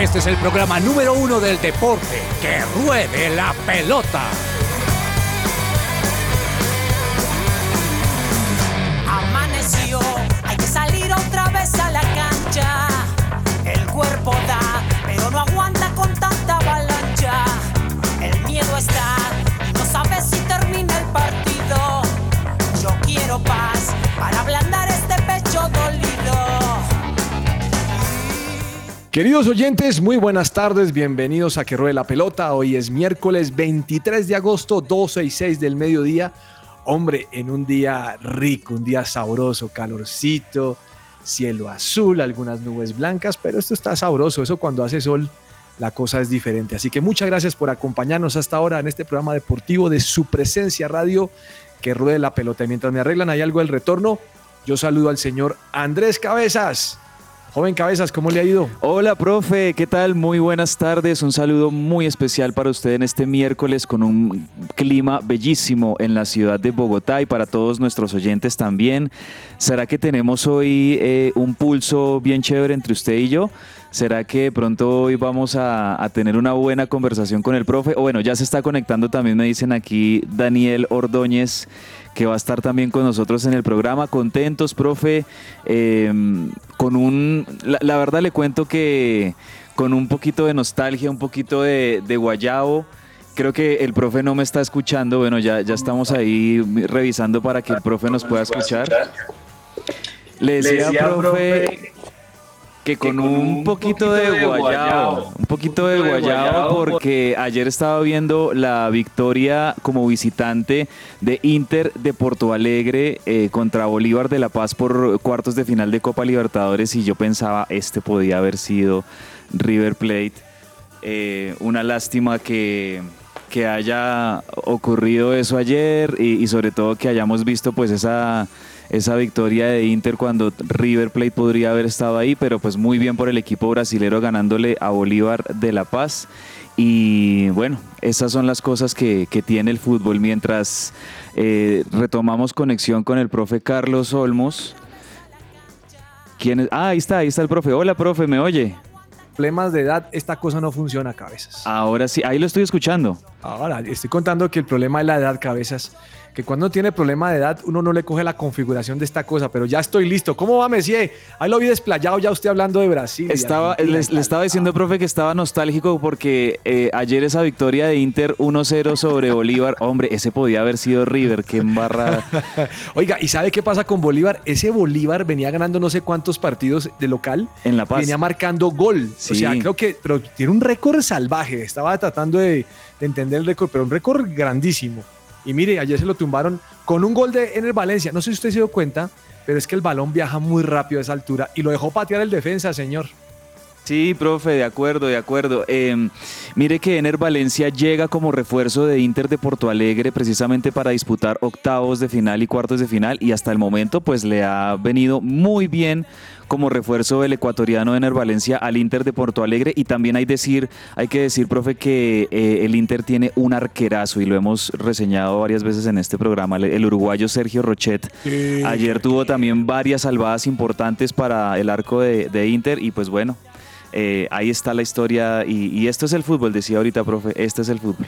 Este es el programa número uno del deporte. ¡Que ruede la pelota! Amaneció, hay que salir otra vez a la cancha. El cuerpo da, pero no aguanta con tanta avalancha. El miedo está, no sabes si termina el partido. Yo quiero paz para ablandar Queridos oyentes, muy buenas tardes, bienvenidos a Que Ruede la Pelota. Hoy es miércoles 23 de agosto, 12 y 6 del mediodía. Hombre, en un día rico, un día sabroso, calorcito, cielo azul, algunas nubes blancas, pero esto está sabroso. Eso cuando hace sol, la cosa es diferente. Así que muchas gracias por acompañarnos hasta ahora en este programa deportivo de su presencia radio que ruede la pelota. Y mientras me arreglan ahí algo del retorno, yo saludo al señor Andrés Cabezas. Joven Cabezas, ¿cómo le ha ido? Hola, profe, ¿qué tal? Muy buenas tardes. Un saludo muy especial para usted en este miércoles con un clima bellísimo en la ciudad de Bogotá y para todos nuestros oyentes también. ¿Será que tenemos hoy eh, un pulso bien chévere entre usted y yo? ¿Será que pronto hoy vamos a, a, tener una buena conversación con el profe? O bueno, ya se está conectando también, me dicen aquí Daniel Ordóñez, que va a estar también con nosotros en el programa. Contentos, profe, eh, con un... La, la, verdad le cuento que con un poquito de nostalgia, un poquito de, de guayabo. Creo que el profe no me está escuchando. Bueno, ya, ya estamos ahí revisando para que el profe nos pueda escuchar. Le decía, Le que con un poquito de guayabo, un poquito de guayabo porque ayer estaba viendo la victoria como visitante de Inter de Porto Alegre eh, contra Bolívar de La Paz por cuartos de final de Copa Libertadores y yo pensaba este podía haber sido River Plate. Eh, una lástima que, que haya ocurrido eso ayer y, y sobre todo que hayamos visto pues esa esa victoria de Inter cuando River Plate podría haber estado ahí, pero pues muy bien por el equipo brasilero ganándole a Bolívar de La Paz. Y bueno, esas son las cosas que, que tiene el fútbol. Mientras eh, retomamos conexión con el profe Carlos Olmos. ¿Quién es? Ah, ahí está, ahí está el profe. Hola, profe, ¿me oye? Problemas de edad, esta cosa no funciona, cabezas. Ahora sí, ahí lo estoy escuchando. Ahora, estoy contando que el problema de la edad, cabezas, que cuando tiene problema de edad uno no le coge la configuración de esta cosa, pero ya estoy listo. ¿Cómo va, Messier? Ahí lo vi desplayado ya usted hablando de Brasil. Estaba, le, le, estaba diciendo, profe, que estaba nostálgico porque eh, ayer esa victoria de Inter 1-0 sobre Bolívar, hombre, ese podía haber sido River, qué embarrada. Oiga, ¿y sabe qué pasa con Bolívar? Ese Bolívar venía ganando no sé cuántos partidos de local. En La Paz. Venía marcando gol. Sí. O sea, creo que, pero tiene un récord salvaje. Estaba tratando de, de entender el récord, pero un récord grandísimo. Y mire, ayer se lo tumbaron con un gol de en el Valencia. No sé si usted se dio cuenta, pero es que el balón viaja muy rápido a esa altura y lo dejó patear el defensa, señor. Sí, profe, de acuerdo, de acuerdo. Eh, mire que Ener Valencia llega como refuerzo de Inter de Porto Alegre precisamente para disputar octavos de final y cuartos de final y hasta el momento pues le ha venido muy bien como refuerzo del ecuatoriano Ener Valencia al Inter de Porto Alegre y también hay decir, hay que decir, profe, que eh, el Inter tiene un arquerazo y lo hemos reseñado varias veces en este programa, el uruguayo Sergio Rochet. Sí. Ayer tuvo también varias salvadas importantes para el arco de, de Inter y pues bueno, eh, ahí está la historia y, y, esto es el fútbol, decía ahorita, profe, este es el fútbol.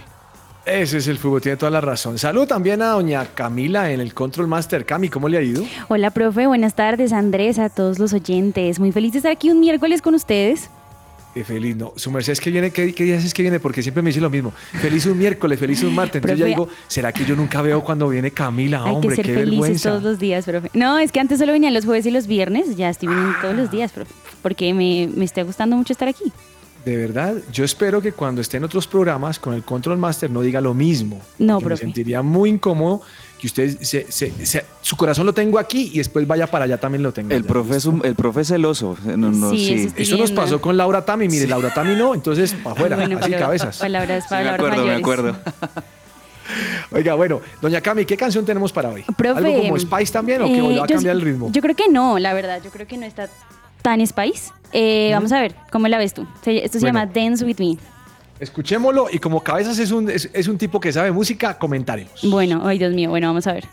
Ese es el fútbol, tiene toda la razón. Salud también a doña Camila en el Control Master. Cami, ¿cómo le ha ido? Hola, profe, buenas tardes, Andrés, a todos los oyentes. Muy feliz de estar aquí un miércoles con ustedes. Feliz, no. Su merced es que viene, ¿qué, ¿qué días es que viene? Porque siempre me dice lo mismo. Feliz un miércoles, feliz un martes. Entonces profe, ya digo, ¿será que yo nunca veo cuando viene Camila? Hay Hombre, que ser qué felices vergüenza. todos los días, profe. No, es que antes solo venían los jueves y los viernes, ya estoy viniendo todos los días, profe. Porque me, me está gustando mucho estar aquí. De verdad, yo espero que cuando esté en otros programas con el Control Master no diga lo mismo. No, me profe. sentiría muy incómodo que usted, se, se, se, su corazón lo tengo aquí y después vaya para allá también lo tengo. El profe es, un, el profe celoso. No, no, Sí, sí. eso Eso nos pasó con Laura Tami. Mire, Laura Tami no, entonces para afuera, Bueno, así pero cabezas. Palabras, Sí, me palabras acuerdo, me acuerdo. Oiga, bueno, doña Cami, ¿qué canción tenemos para hoy? Profe, ¿Algo como Spice también o que eh, va a yo- cambiar el ritmo? Yo creo que no, la verdad, yo creo que no está tan Spice. Eh, Vamos a ver, ¿cómo la ves tú? Esto se Bueno. llama Dance With Me. Escuchémoslo y como cabezas es un, es, es un tipo que sabe música, comentaremos. Bueno, ay Dios mío, bueno, vamos a ver.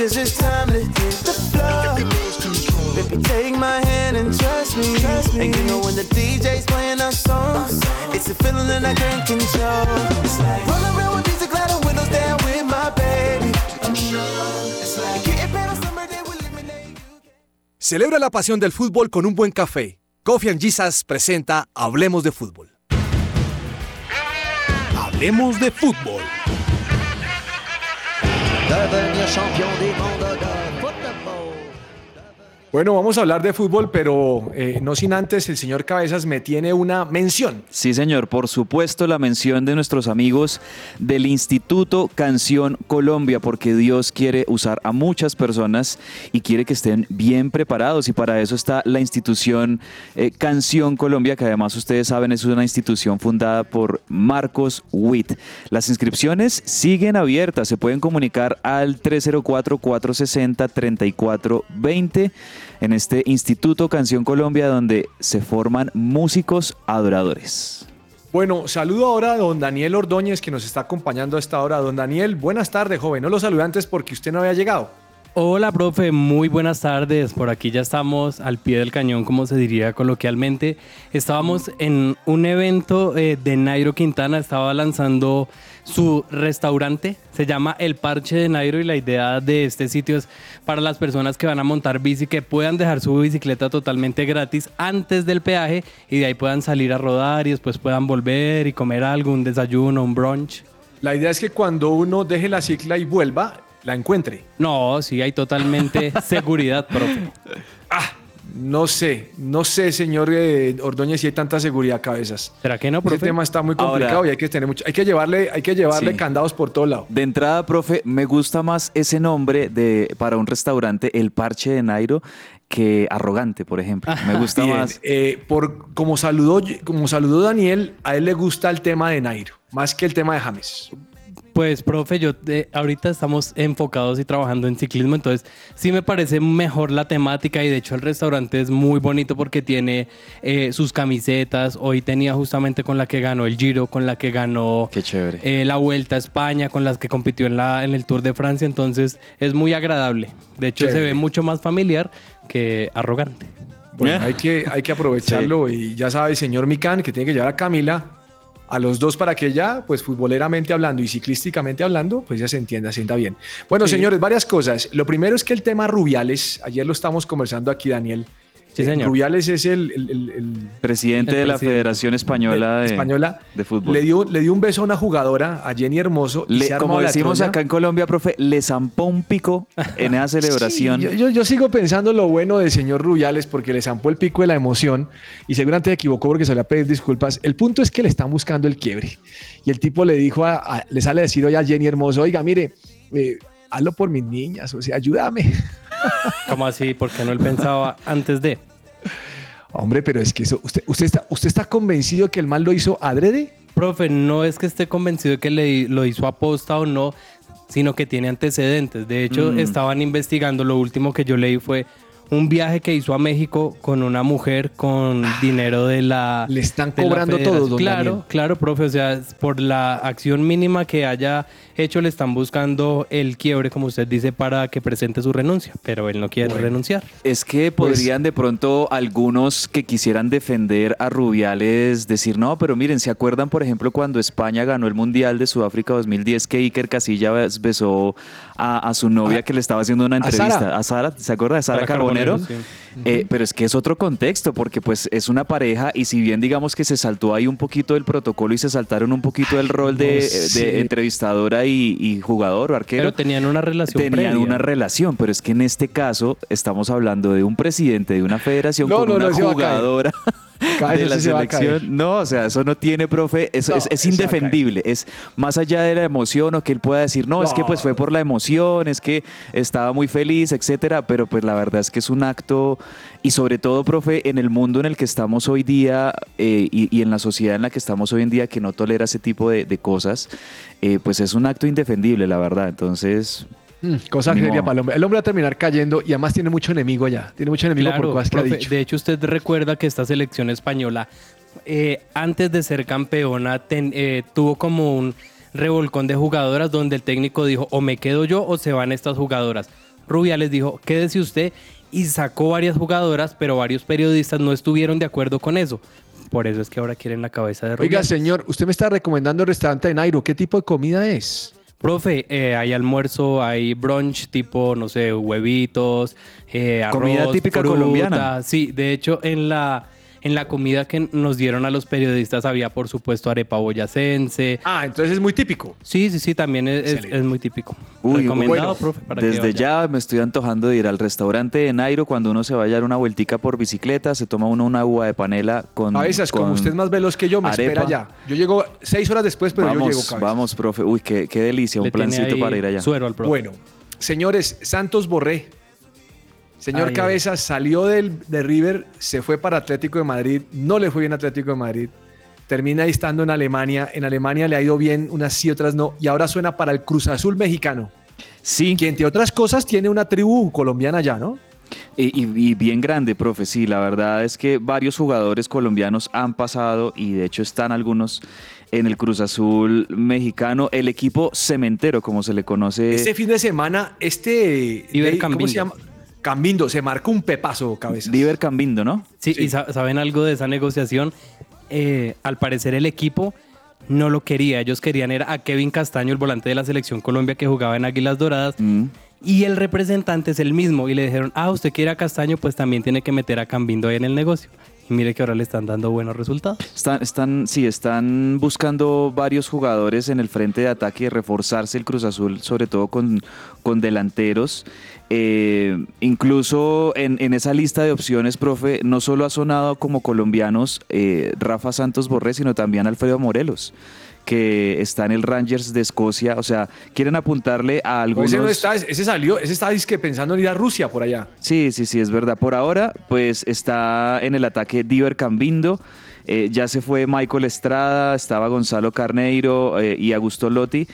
Cause it's time to hit the floor. Baby, take my hand and trust me. Trust me. And you know when the DJ's playing our songs, it's a feeling that I can't control. It's like rolling around with these glad windows down with my baby. It's like getting better summer day will eliminate you. Celebra la pasión del fútbol con un buen café. Coffee and Jesus presenta Hablemos de Fútbol. Hablemos de Fútbol. devenir champion des mondes. Bueno, vamos a hablar de fútbol, pero eh, no sin antes el señor Cabezas me tiene una mención. Sí, señor, por supuesto la mención de nuestros amigos del Instituto Canción Colombia, porque Dios quiere usar a muchas personas y quiere que estén bien preparados y para eso está la institución eh, Canción Colombia, que además ustedes saben es una institución fundada por Marcos Witt. Las inscripciones siguen abiertas, se pueden comunicar al 304-460-3420 en este Instituto Canción Colombia donde se forman músicos adoradores. Bueno, saludo ahora a don Daniel Ordóñez que nos está acompañando a esta hora. Don Daniel, buenas tardes, joven. No lo saludé antes porque usted no había llegado. Hola, profe, muy buenas tardes. Por aquí ya estamos al pie del cañón, como se diría coloquialmente. Estábamos en un evento eh, de Nairo Quintana, estaba lanzando su restaurante, se llama El Parche de Nairo y la idea de este sitio es para las personas que van a montar bici que puedan dejar su bicicleta totalmente gratis antes del peaje y de ahí puedan salir a rodar y después puedan volver y comer algo, un desayuno, un brunch. La idea es que cuando uno deje la cicla y vuelva, la encuentre. No, sí, hay totalmente seguridad, profe. No sé, no sé, señor eh, Ordóñez, si hay tanta seguridad cabezas. ¿Será que no, Este profe? tema está muy complicado Ahora- y hay que tener mucho, hay que llevarle, hay que llevarle Sí. candados por todo lado. De entrada, profe, me gusta más ese nombre de para un restaurante, El Parche de Nairo, que Arrogante, por ejemplo. Me gusta Bien, más. eh, por, como, saludó, como saludó Daniel, a él le gusta el tema de Nairo, más que el tema de James. Pues, profe, yo eh, ahorita estamos enfocados y trabajando en ciclismo, entonces sí me parece mejor la temática y de hecho el restaurante es muy bonito porque tiene eh, sus camisetas. Hoy tenía justamente con la que ganó el Giro, con la que ganó Qué chévere. eh, la Vuelta a España, con las que compitió en, la, en el Tour de Francia, entonces es muy agradable. De hecho, se Chévere. ve mucho más familiar que arrogante. Bueno, hay que, hay que aprovecharlo y ya sabe, señor Micán, que tiene que llevar a Camila a los dos para que ya, pues futboleramente hablando y ciclísticamente hablando, pues ya se entienda, sienta bien. Bueno, Sí. señores, varias cosas. Lo primero es que el tema Rubiales, ayer lo estamos conversando aquí, Daniel. Sí, Eh, señor. Rubiales es el, el- el- el Presidente El de la presidente. Federación Española de, española. de Fútbol. Le dio, le dio un beso a una jugadora, a Jenny Hermoso. y Le- se armó como decimos acá en Colombia, profe, le zampó un pico en esa celebración. Sí, yo, yo- yo sigo pensando lo bueno del señor Rubiales porque le zampó el pico de la emoción y seguramente se equivocó porque se le pedir disculpas. El punto es que le están buscando el quiebre. Y el tipo le dijo, a, a- le sale a decir hoy a Jenny Hermoso, oiga, mire, eh, hazlo por mis niñas, o sea, ayúdame. ¿Cómo así? Porque no él pensaba antes de. Hombre, pero es que eso, usted, usted, está, ¿usted está convencido que el mal lo hizo adrede? Profe, no es que esté convencido de que le, lo hizo aposta o no, sino que tiene antecedentes. De hecho, Mm. estaban investigando, lo último que yo leí fue un viaje que hizo a México con una mujer con dinero de la... Ah, Le están cobrando todo, don Claro, Daniel. claro, profe. O sea, por la acción mínima que haya hecho, le están buscando el quiebre, como usted dice, para que presente su renuncia. Pero él no quiere renunciar. Es que Pues podrían de pronto algunos que quisieran defender a Rubiales decir, no, pero miren, ¿se acuerdan, por ejemplo, cuando España ganó el Mundial de Sudáfrica 2010 que Iker Casillas besó a, a su novia que le estaba haciendo una a entrevista? Sara. A Sara, ¿se acuerda de Sara, Sara Carbonero? Carbonero, sí. Eh, pero es que es otro contexto, porque pues es una pareja y si bien digamos que se saltó ahí un poquito del protocolo y se saltaron un poquito del rol de, no de sé. entrevistadora y, y jugador o arquero. Pero tenían una relación Tenían previa. una relación, pero es que en este caso estamos hablando de un presidente de una federación No, con no, una jugadora de la sí selección. No, o sea, eso no tiene, profe, eso No, es, indefendible. Es más allá de la emoción o que él pueda decir, no, es que pues fue por la emoción, es que estaba muy feliz, etcétera, pero pues la verdad es que es un acto y sobre todo, profe, en el mundo en el que estamos hoy día eh, y, y en la sociedad en la que estamos hoy en día que no tolera ese tipo de, de cosas, eh, pues es un acto indefendible, la verdad. Entonces, Mm, cosa modo. para el hombre. El hombre va a terminar cayendo y además tiene mucho enemigo allá. Tiene mucho enemigo por cosas que ha dicho. de hecho usted recuerda que esta selección española eh, antes de ser campeona ten- eh, tuvo como un revolcón de jugadoras donde el técnico dijo o me quedo yo o se van estas jugadoras. Rubiales dijo quédese usted y sacó varias jugadoras, pero varios periodistas no estuvieron de acuerdo con eso. Por eso es que ahora quieren la cabeza de Oiga, Rubiales. señor, usted me está recomendando el restaurante de Nairo. ¿Qué tipo de comida es? Profe, eh, hay almuerzo, hay brunch tipo, no sé, huevitos, eh, arroz, Comida típica fruta. colombiana. Sí, de hecho, en la, en la comida que nos dieron a los periodistas había, por supuesto, arepa boyacense. Ah, entonces es muy típico. Sí, sí, sí, también es, es- Excelente. es muy típico. Uy, Recomendado, bueno, profe, para que Desde ya me estoy antojando de ir al restaurante de Nairo cuando uno se vaya a dar una vueltica por bicicleta, se toma uno una uva de panela con Cabezas, como con usted es más veloz que yo, me espera arepa. ya. Yo llego seis horas después, pero yo vamos, llego, cabezas. vamos, profe. Uy, qué, qué delicia, un Le plancito ahí para ir allá. Suero al profe. Bueno, señores, Santos Borré. Señor Ay, Cabezas salió del, de River, se fue para Atlético de Madrid, no le fue bien a Atlético de Madrid, termina ahí estando en Alemania, en Alemania le ha ido bien, unas sí, otras no, y ahora suena para el Cruz Azul mexicano, Sí, que entre otras cosas tiene una tribu colombiana allá, ¿no? y, y- y bien grande, profe. Sí, la verdad es que varios jugadores colombianos han pasado y de hecho están algunos en el Cruz Azul mexicano, el equipo cementero, como se le conoce. Este fin de semana, este... Iber ¿Cómo se llama? Cambindo, se marcó un pepazo, Cabezas. Diver Cambindo, ¿no? Sí, Sí. y sa- saben algo de esa negociación. Eh, al parecer el equipo no lo quería. Ellos querían era a Kevin Castaño, el volante de la selección Colombia que jugaba en Águilas Doradas. Mm. Y el representante es el mismo. Y le dijeron, ah, usted quiere a Castaño, pues también tiene que meter a Cambindo ahí en el negocio. Y mire que ahora le están dando buenos resultados. Están, sí, están buscando varios jugadores en el frente de ataque, reforzarse el Cruz Azul, sobre todo con, con delanteros. Eh, incluso en, en esa lista de opciones, profe, no solo ha sonado como colombianos eh, Rafa Santos Borré, sino también Alfredo Morelos, que está en el Rangers de Escocia. O sea, quieren apuntarle a No, algunos... Ese, no está, ese salió, ese está pensando en ir a Rusia por allá. Sí, sí, sí, es verdad. Por ahora, pues está en el ataque Diver Cambindo. Eh, ya se fue Michael Estrada, estaba Gonzalo Carneiro eh, y Augusto Lotti.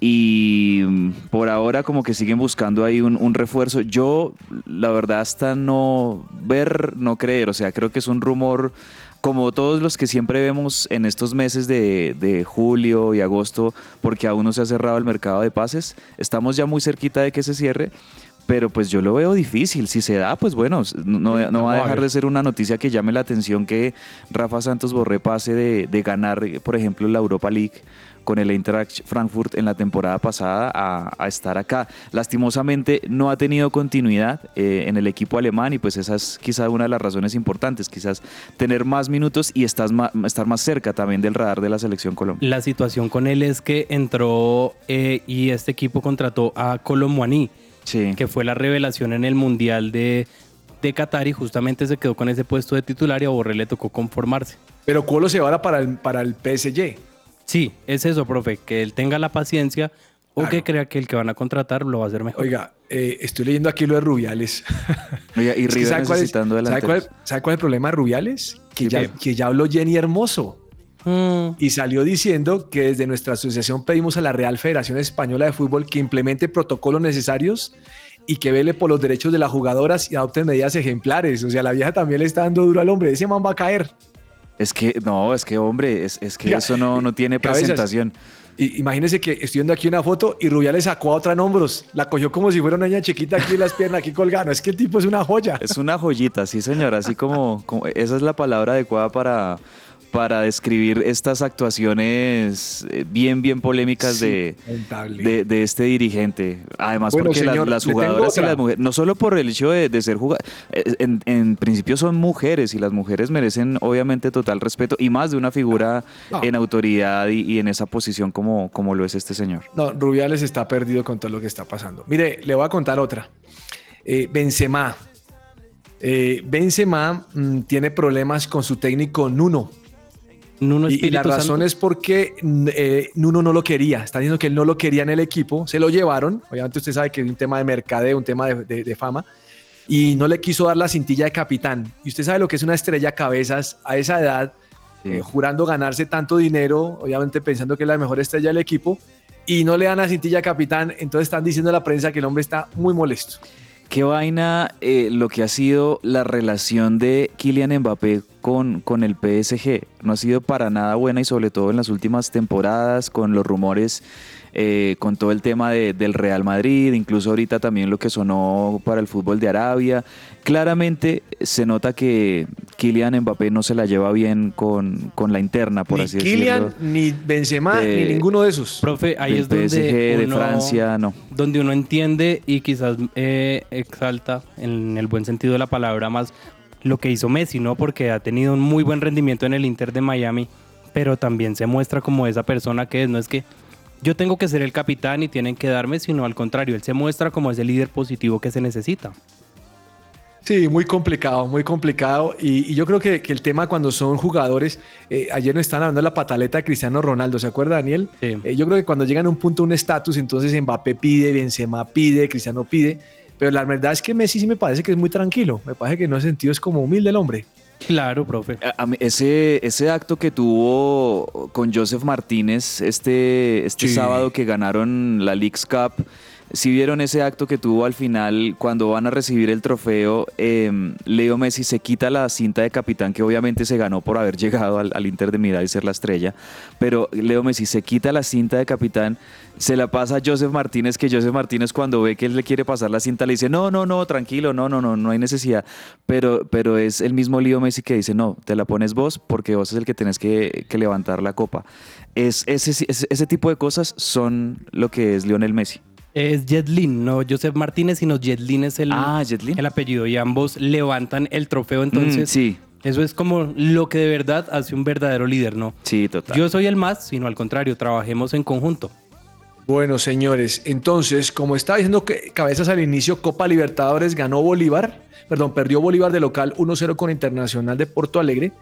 Y mm, por ahora como que siguen buscando ahí un, un refuerzo. Yo, la verdad, hasta no ver, no creer. O sea, creo que es un rumor como todos los que siempre vemos en estos meses de, de julio y agosto, porque aún no se ha cerrado el mercado de pases. Estamos ya muy cerquita de que se cierre. Pero pues yo lo veo difícil. Si se da, pues bueno, no, no va a dejar de ser una noticia que llame la atención que Rafa Santos Borré pase de, de ganar, por ejemplo, la Europa League con el Eintracht Frankfurt en la temporada pasada a, a estar acá. Lastimosamente no ha tenido continuidad eh, en el equipo alemán y pues esa es quizá una de las razones importantes, quizás tener más minutos y estás estar más cerca también del radar de la selección Colombia. La situación con él es que entró eh, y este equipo contrató a Colomboaní, Sí. que fue la revelación en el Mundial de, de Qatar y justamente se quedó con ese puesto de titular y a Borré le tocó conformarse. Pero Colo se va para el, para el PSG. Sí, es eso, profe, que él tenga la paciencia o Claro. que crea que el que van a contratar lo va a hacer mejor. Oiga, eh, estoy leyendo aquí lo de Rubiales. Oiga, y River ¿sabe cuál es- necesitando ¿sabe cuál, sabe cuál es el problema de Rubiales? Que ya, que ya habló Jenny Hermoso Mm, y salió diciendo que desde nuestra asociación pedimos a la Real Federación Española de Fútbol que implemente protocolos necesarios y que vele por los derechos de las jugadoras y adopte medidas ejemplares. O sea, la vieja también le está dando duro al hombre. Ese man va a caer. Es que, no, es que hombre, es, es que eso no, no tiene presentación. Y imagínense que estoy viendo aquí una foto y Rubiales sacó a otra en hombros. La cogió como si fuera una niña chiquita aquí en las piernas, aquí colgando. Es que el tipo es una joya. Es una joyita, sí señor, así como, como- esa es la palabra adecuada para, para describir estas actuaciones eh, bien, bien polémicas Sí, de, de, de este dirigente. Además, Bueno, porque las- señor, jugadoras y las mujeres, no solo por el hecho de, de ser jugadoras, en, en principio son mujeres y las mujeres merecen obviamente total respeto y más de una figura No. en autoridad y, y en esa posición como, como lo es este señor. No, Rubiales está perdido con todo lo que está pasando. Mire, le voy a contar otra. Eh, Benzema. Eh, Benzema mm, tiene problemas con su técnico Nuno. Nuno Y, la razón Santo. es porque mm, eh, Nuno no lo quería. Está diciendo que él no lo quería en el equipo. Se lo llevaron. Obviamente usted sabe que es un tema de mercadeo, un tema de, de- de fama. Y no le quiso dar la cintilla de capitán. Y usted sabe lo que es una estrella cabezas a esa edad, Sí. eh, jurando ganarse tanto dinero, obviamente pensando que es la mejor estrella del equipo. Y no le dan la cintilla de capitán. Entonces están diciendo a la prensa que el hombre está muy molesto. Qué vaina eh, lo que ha sido la relación de Kylian Mbappé con, con el PSG. No ha sido para nada buena y sobre todo en las últimas temporadas con los rumores eh, con todo el tema de- del Real Madrid, incluso ahorita también lo que sonó para el fútbol de Arabia. Claramente se nota que Kylian Mbappé no se la lleva bien con, con la interna, por ni así Kylian, decirlo. ni Benzema, De- ni ninguno de esos. Profe, ahí es donde PSG, de uno- Francia, no. donde uno entiende y quizás eh, exalta en el buen sentido de la palabra más lo que hizo Messi, ¿no? Porque ha tenido un muy buen rendimiento en el Inter de Miami, pero también se muestra como esa persona que es, no es que yo tengo que ser el capitán y tienen que darme, sino al contrario, él se muestra como ese líder positivo que se necesita. Sí, muy complicado, muy complicado. Y, y yo creo que, que el tema cuando son jugadores, eh, ayer nos estaban hablando de la pataleta de Cristiano Ronaldo, ¿se acuerda Daniel? Sí. Eh, yo creo que cuando llegan a un punto, un estatus, entonces Mbappé pide, Benzema pide, Cristiano pide. Pero la verdad es que Messi sí me parece que es muy tranquilo. Me parece que en ese sentido es como humilde el hombre. Claro, profe. A- a mí- ese, ese acto que tuvo con Joseph Martínez este, este Sí. sábado que ganaron la Leagues Cup, si vieron ese acto que tuvo al final cuando van a recibir el trofeo, eh, Leo Messi se quita la cinta de capitán que obviamente se ganó por haber llegado al, Inter de Milán y ser la estrella, pero Leo Messi se quita la cinta de capitán, se la pasa a Joseph Martínez, que Joseph Martínez cuando ve que él le quiere pasar la cinta le dice, no, no, no, tranquilo, no, no, no, no hay necesidad, pero, pero es el mismo Leo Messi que dice, no, te la pones vos porque vos es el que tenés que, levantar la copa. Es, ese, ese tipo de cosas son lo que es Lionel Messi. Es Jetlin, no Joseph Martínez, sino Jetlin es el, Ah, el apellido y ambos levantan el trofeo, entonces Mm, sí, eso es como lo que de verdad hace un verdadero líder, ¿no? sí, total. Yo soy el más, sino al contrario, trabajemos en conjunto. Bueno, señores, entonces, como estaba diciendo que Cabezas al inicio, Copa Libertadores ganó Bolívar, perdón, perdió Bolívar de local 1-0 con Internacional de Porto Alegre.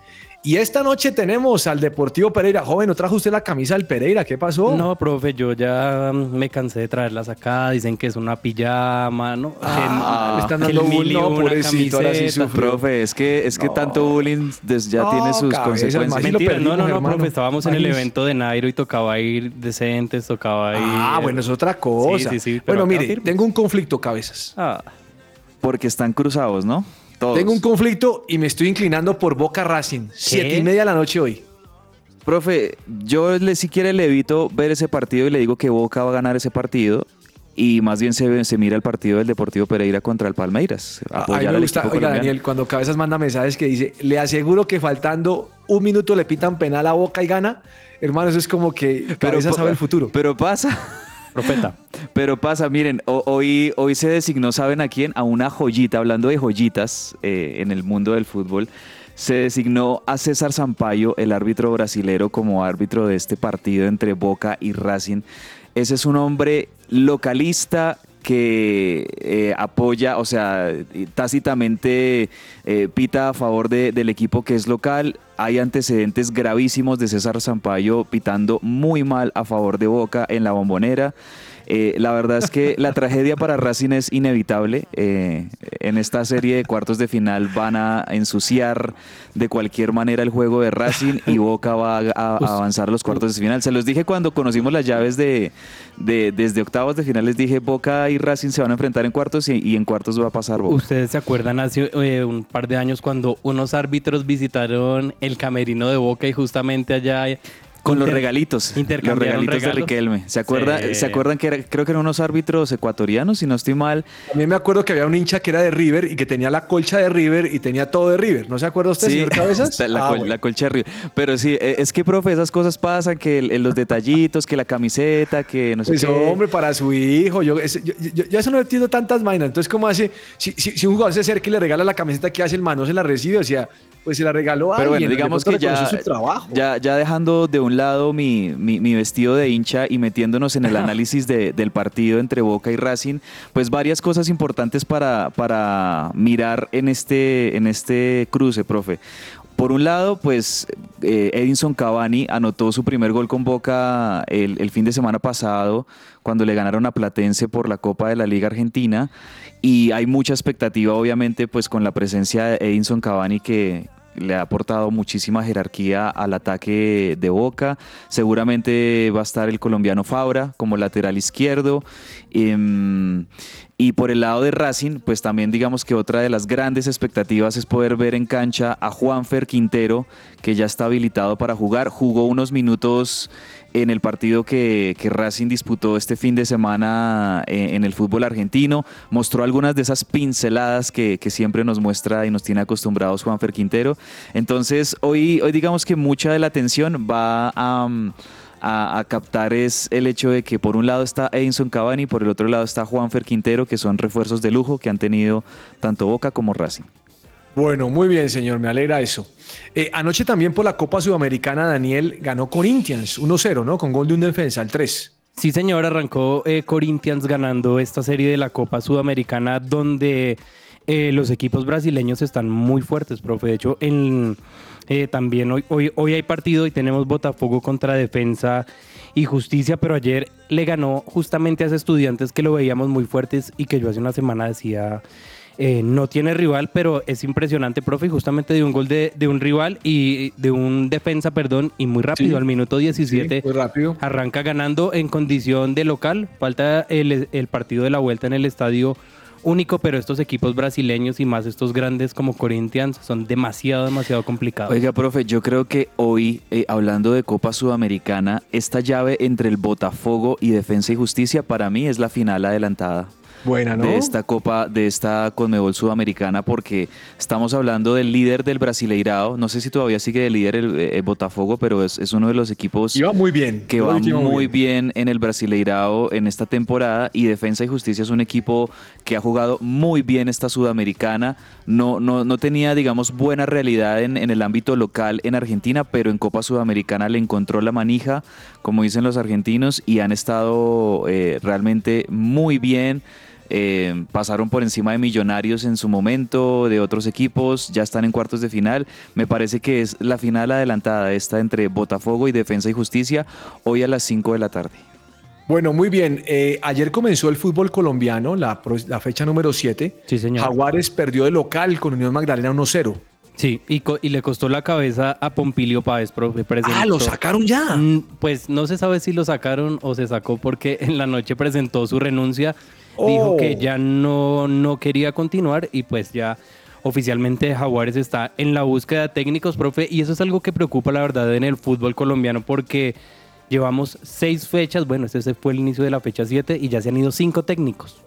Y esta noche tenemos al Deportivo Pereira. Joven, ¿no trajo usted la camisa del Pereira? ¿Qué pasó? No, profe, yo ya mm, me cansé de traerlas acá. Dicen que es una pijama, ¿no? Ah, le están dando bullying, no, pobrecito, ahora sí sufrió. Profe, es que, es que No. tanto bullying des- ya No, tiene sus cabezas, consecuencias. no, no, no, profe, estábamos en el evento de Nairo y tocaba ir decentes, tocaba ir... Ah, bueno, es otra cosa. Sí, sí, sí, bueno, mire, firmes. tengo un conflicto, Cabezas. Ah, Porque están cruzados, ¿no? Todos. Tengo un conflicto y me estoy inclinando por Boca Racing. Siete y media de la noche hoy. Profe, yo le, si quiere le evito ver ese partido y le digo que Boca va a ganar ese partido y más bien se, se mira el partido del Deportivo Pereira contra el Palmeiras. A- A mí apoyar me gusta, oiga colombiano. Daniel, cuando Cabezas manda mensajes que dice, le aseguro que faltando un minuto le pitan penal a Boca y gana, hermano, eso es como que Cabezas pa- sabe el futuro. Pero pasa. Profeta. Pero pasa, miren, ho- hoy, hoy se designó, ¿saben a quién? A una joyita, hablando de joyitas eh, en el mundo del fútbol, se designó a César Sampaio, el árbitro brasilero, como árbitro de este partido entre Boca y Racing. Ese es un hombre localista que eh, apoya, o sea, tácitamente eh, pita a favor de- del equipo que es local. Hay antecedentes gravísimos de César Sampaio pitando muy mal a favor de Boca en la bombonera. Eh, la verdad es que la tragedia para Racing es inevitable. Eh, en esta serie de cuartos de final van a ensuciar de cualquier manera el juego de Racing y Boca va a, a- a avanzar a los cuartos de final. Se los dije cuando conocimos las llaves de, de- desde octavos de final. Les dije Boca y Racing se van a enfrentar en cuartos y, y en cuartos va a pasar Boca. ¿Ustedes se acuerdan hace eh, un par de años cuando unos árbitros visitaron el camerino de Boca y justamente allá... Con los regalitos, los regalitos de? Riquelme. ¿Se, acuerda, Sí. ¿Se acuerdan que era- creo que eran unos árbitros ecuatorianos, si no estoy mal? También me acuerdo que había un hincha que era de River y que tenía la colcha de River y tenía todo de River. ¿No se acuerda usted, señor Cabezas? la, Ah, col- bueno. la colcha de arriba. Pero sí, eh, es que, profe, esas cosas pasan, que el- los detallitos, que la camiseta, que no sé Pues qué. hombre, para su hijo, yo, ese- yo, yo- yo eso no entiendo tantas vainas. Entonces, ¿cómo hace? Si, si- si un jugador se acerca y le regala la camiseta, ¿qué hace el mano? ¿Se la recibe? O sea, pues se la regaló a Pero bueno, alguien, de digamos que ya, su trabajo. ya, ya dejando de un lado mi, mi- mi vestido de hincha y metiéndonos en el análisis de- del partido entre Boca y Racing, pues varias cosas importantes para, para mirar en este, en este cruce, profe. Por un lado, pues eh, Edinson Cavani anotó su primer gol con Boca el, el fin de semana pasado, cuando le ganaron a Platense por la Copa de la Liga Argentina. Y hay mucha expectativa, obviamente, pues con la presencia de Edinson Cavani que le ha aportado muchísima jerarquía al ataque de Boca. Seguramente va a estar el colombiano Fabra como lateral izquierdo. Em, Y por el lado de Racing, pues también digamos que otra de las grandes expectativas es poder ver en cancha a Juanfer Quintero, que ya está habilitado para jugar. Jugó unos minutos en el partido que, Racing disputó este fin de semana eh, en el fútbol argentino. Mostró algunas de esas pinceladas que, siempre nos muestra y nos tiene acostumbrados Juanfer Quintero. Entonces, hoy, hoy digamos que mucha de la atención va a captar es el hecho de que por un lado está Edinson Cavani, por el otro lado está Juanfer Quintero, que son refuerzos de lujo que han tenido tanto Boca como Racing. Bueno, muy bien, señor, me alegra eso. Eh, anoche también por la Copa Sudamericana, Daniel ganó Corinthians 1-0, ¿no? Con gol de un defensa, el 3. Sí, señor, arrancó eh, Corinthians ganando esta serie de la Copa Sudamericana donde eh, los equipos brasileños están muy fuertes, profe. De hecho, en, también hoy, hoy, hoy hay partido y tenemos Botafogo contra Defensa y Justicia, pero ayer le ganó justamente a esos estudiantes que lo veíamos muy fuertes y que yo hace una semana decía... eh, no tiene rival, pero es impresionante, profe, y justamente de un gol de, de un rival y de un defensa, perdón, y muy rápido, Sí. al minuto 17 muy rápido. arranca ganando en condición de local. Falta el, el partido de la vuelta en el estadio único, pero estos equipos brasileños y más estos grandes como Corinthians son demasiado, demasiado complicados. Oiga, profe, yo creo que hoy, eh, hablando de Copa Sudamericana, esta llave entre el Botafogo y Defensa y Justicia para mí es la final adelantada. Buena, ¿no? de esta Copa, de esta Conmebol Sudamericana, porque estamos hablando del líder del Brasileirao. No sé si todavía sigue de líder el, eh, Botafogo, pero es, es uno de los equipos Iba muy bien. que va muy bien en el Brasileirao en esta temporada y Defensa y Justicia es un equipo que ha jugado muy bien esta Sudamericana. No, no, no tenía, digamos, buena realidad en, en el ámbito local en Argentina, pero en Copa Sudamericana le encontró la manija, como dicen los argentinos, y han estado eh, realmente muy bien. Eh, pasaron por encima de Millonarios en su momento, de otros equipos, ya están en cuartos de final. Me parece que es la final adelantada esta entre Botafogo y Defensa y Justicia, hoy a las 5 de la tarde. Bueno, muy bien. Eh, ayer comenzó el fútbol colombiano, la, fecha número 7. Sí, señor. Jaguares perdió de local con Unión Magdalena 1-0. Sí, y, co- y le costó la cabeza a Pompilio Páez, profe. presentó- Ah, lo sacaron ya. Mm, Pues no se sabe si lo sacaron o se sacó porque en la noche presentó su renuncia. Dijo Oh. que ya no, no quería continuar y pues ya oficialmente Jaguares está en la búsqueda de técnicos, profe. Y eso es algo que preocupa la verdad en el fútbol colombiano porque llevamos seis fechas. Bueno, este fue el inicio de la fecha 7 y ya se han ido cinco técnicos.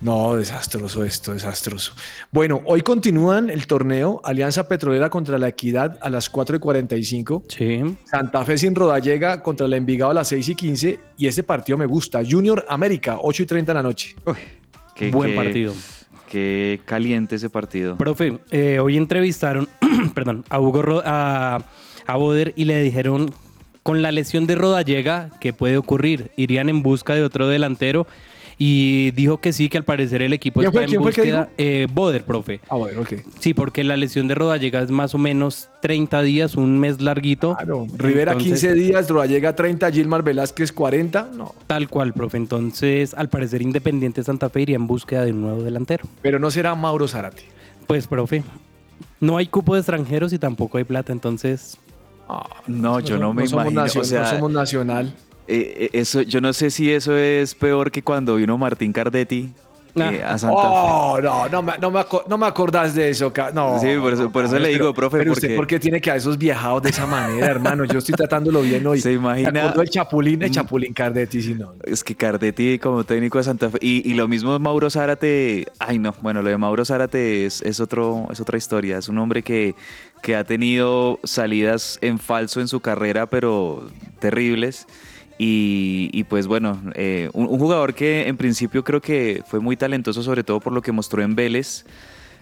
No, desastroso esto, desastroso. Bueno, hoy continúan el torneo Alianza Petrolera contra la Equidad a las 4 y 45. Sí. Santa Fe sin Rodallega contra el Envigado a las 6 y 15. Y este partido me gusta. Junior América, 8 y 30 de la noche. Qué, Buen qué- partido. Qué caliente ese partido. Profe, eh, hoy entrevistaron perdón, a Hugo a, a Boder y le dijeron con la lesión de Rodallega que puede ocurrir, irían en busca de otro delantero y dijo que sí, que al parecer el equipo ¿Quién está fue? en ¿Quién fue el que búsqueda. Eh, Boder, profe. Ah, bueno, ok. Sí, porque la lesión de Rodallega es más o menos 30 días, un mes larguito. Claro. Rivera Entonces, 15 días, Rodallega 30, Gilmar Velázquez 40. No, Tal cual, profe. Entonces, al parecer Independiente Santa Fe iría en búsqueda de un nuevo delantero. pero no será Mauro Zárate. Pues, profe, no hay cupo de extranjeros y tampoco hay plata, entonces No, yo no me imagino. nacio- o sea, no somos nacional. Eh, eh, eso, yo no sé si eso es peor que cuando vino Martín Cardetti eh, a Santa Fe. Oh, no, no me, no, me aco- no me acordás de eso. No, Sí, por eso- por eso no, le pero- digo, profe, Pero usted, porque- ¿por qué tiene que a esos viajados de esa manera, hermano? Yo estoy tratándolo bien hoy. ¿Se imagina? Del Chapulín, el Mm. Chapulín Cardetti, si no. Es que Cardetti como técnico de Santa Fe. Y, y lo mismo Mauro Zárate. Ay, no. Bueno, lo de Mauro Zárate es, es, otro, es otra historia. Es un hombre que, que ha tenido salidas en falso en su carrera, pero terribles. Y, y pues bueno, eh, un, un jugador que en principio creo que fue muy talentoso, sobre todo por lo que mostró en Vélez.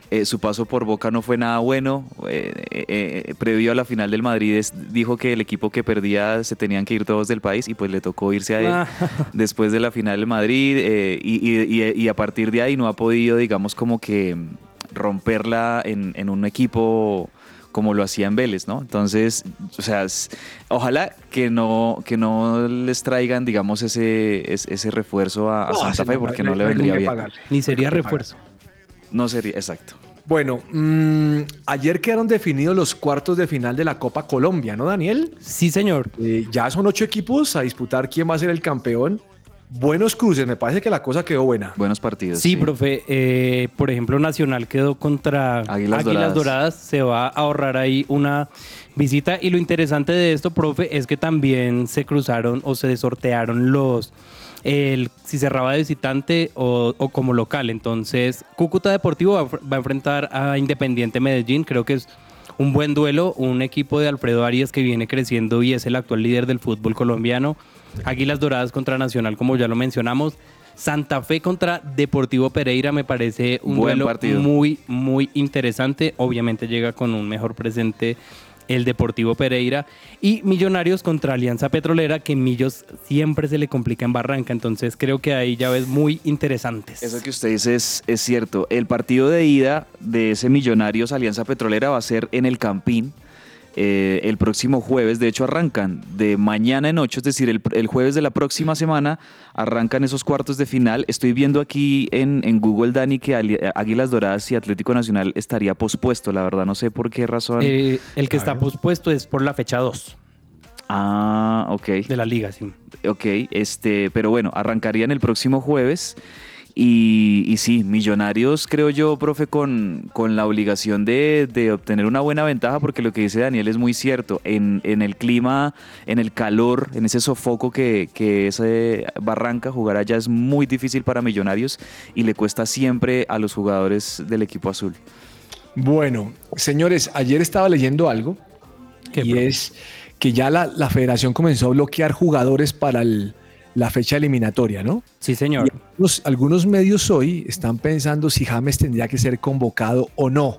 Eh, su paso por Boca no fue nada bueno. Eh, eh, previo a la final del Madrid es- dijo que el equipo que perdía se tenían que ir todos del país y pues le tocó irse a él Ah. después de la final del Madrid y, y- y- y a partir de ahí no ha podido, digamos, como que romperla en, en un equipo como lo hacía en Vélez, ¿no? Entonces, o sea, ojalá que no, que no les traigan, digamos, ese, ese, ese refuerzo a, a No, Santa Fe porque no le vendría bien. pagarle. ni sería refuerzo. No sería, exacto. Bueno, mm, ayer quedaron definidos los cuartos de final de la Copa Colombia, ¿no, Daniel? Sí, señor. Eh, ya son ocho equipos a disputar quién va a ser el campeón. Buenos cruces. Me parece que la cosa quedó buena. Buenos partidos. Sí, profe. eh, por ejemplo, Nacional quedó contra Águilas Águilas, Doradas. Doradas. Se va a ahorrar ahí una visita. Y lo interesante de esto, profe, es que también se cruzaron o se sortearon los. El, si cerraba de visitante o, o como local. Entonces, Cúcuta Deportivo va a enfrentar a Independiente Medellín. Creo que es un buen duelo. Un equipo de Alfredo Arias que viene creciendo y es el actual líder del fútbol colombiano. Águilas Doradas contra Nacional, como ya lo mencionamos. Santa Fe contra Deportivo Pereira me parece un Buen duelo partido. muy, muy interesante. Obviamente llega con un mejor presente el Deportivo Pereira. Y Millonarios contra Alianza Petrolera, que Millos siempre se le complica en Barranca. Entonces creo que hay llaves muy interesantes. Eso que usted dice es, es cierto. El partido de ida de ese Millonarios Alianza Petrolera va a ser en el Campín eh, el próximo jueves. De hecho, arrancan de mañana en ocho, es decir, el, el jueves de la próxima semana arrancan esos cuartos de final. Estoy viendo aquí en, en Google, Dani, que Ali- Águilas Doradas y Atlético Nacional estaría pospuesto. La verdad, no sé por qué razón. Eh, el que está pospuesto es por la fecha 2 ah, ok. de la liga. Sí. Ok, este, pero bueno, arrancarían el próximo jueves. Y, y sí, Millonarios, creo yo, profe, con, con la obligación de, de obtener una buena ventaja, porque lo que dice Daniel es muy cierto. En, en el clima, en el calor, en ese sofoco que, que es Barranca, jugar allá es muy difícil para Millonarios y le cuesta siempre a los jugadores del equipo azul. Bueno, señores, ayer estaba leyendo algo ¿Qué, y profe? es que ya la, la federación comenzó a bloquear jugadores para el- la fecha eliminatoria, ¿no? Sí, señor. Algunos, algunos medios hoy están pensando si James tendría que ser convocado o no.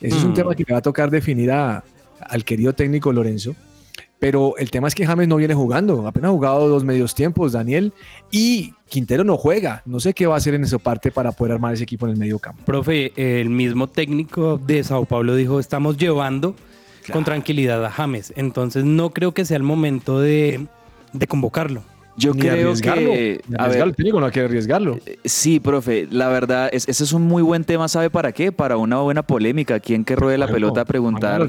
Ese es un Mm. tema que le va a tocar definir a- al querido técnico Lorenzo. Pero el tema es que James no viene jugando. Apenas ha jugado dos medios tiempos, Daniel. Y Quintero no juega. No sé qué va a hacer en esa parte para poder armar ese equipo en el medio campo. Profe, el mismo técnico de Sao Paulo dijo, estamos llevando con tranquilidad a James. Entonces no creo que sea el momento de, de convocarlo. Yo Ni creo que. A arriesgarlo. ver, El técnico no quiere arriesgarlo. Sí, profe, la verdad, es, ese es un muy buen tema, ¿sabe para qué? Para una buena polémica, quien que ruede la Bueno, pelota, preguntar,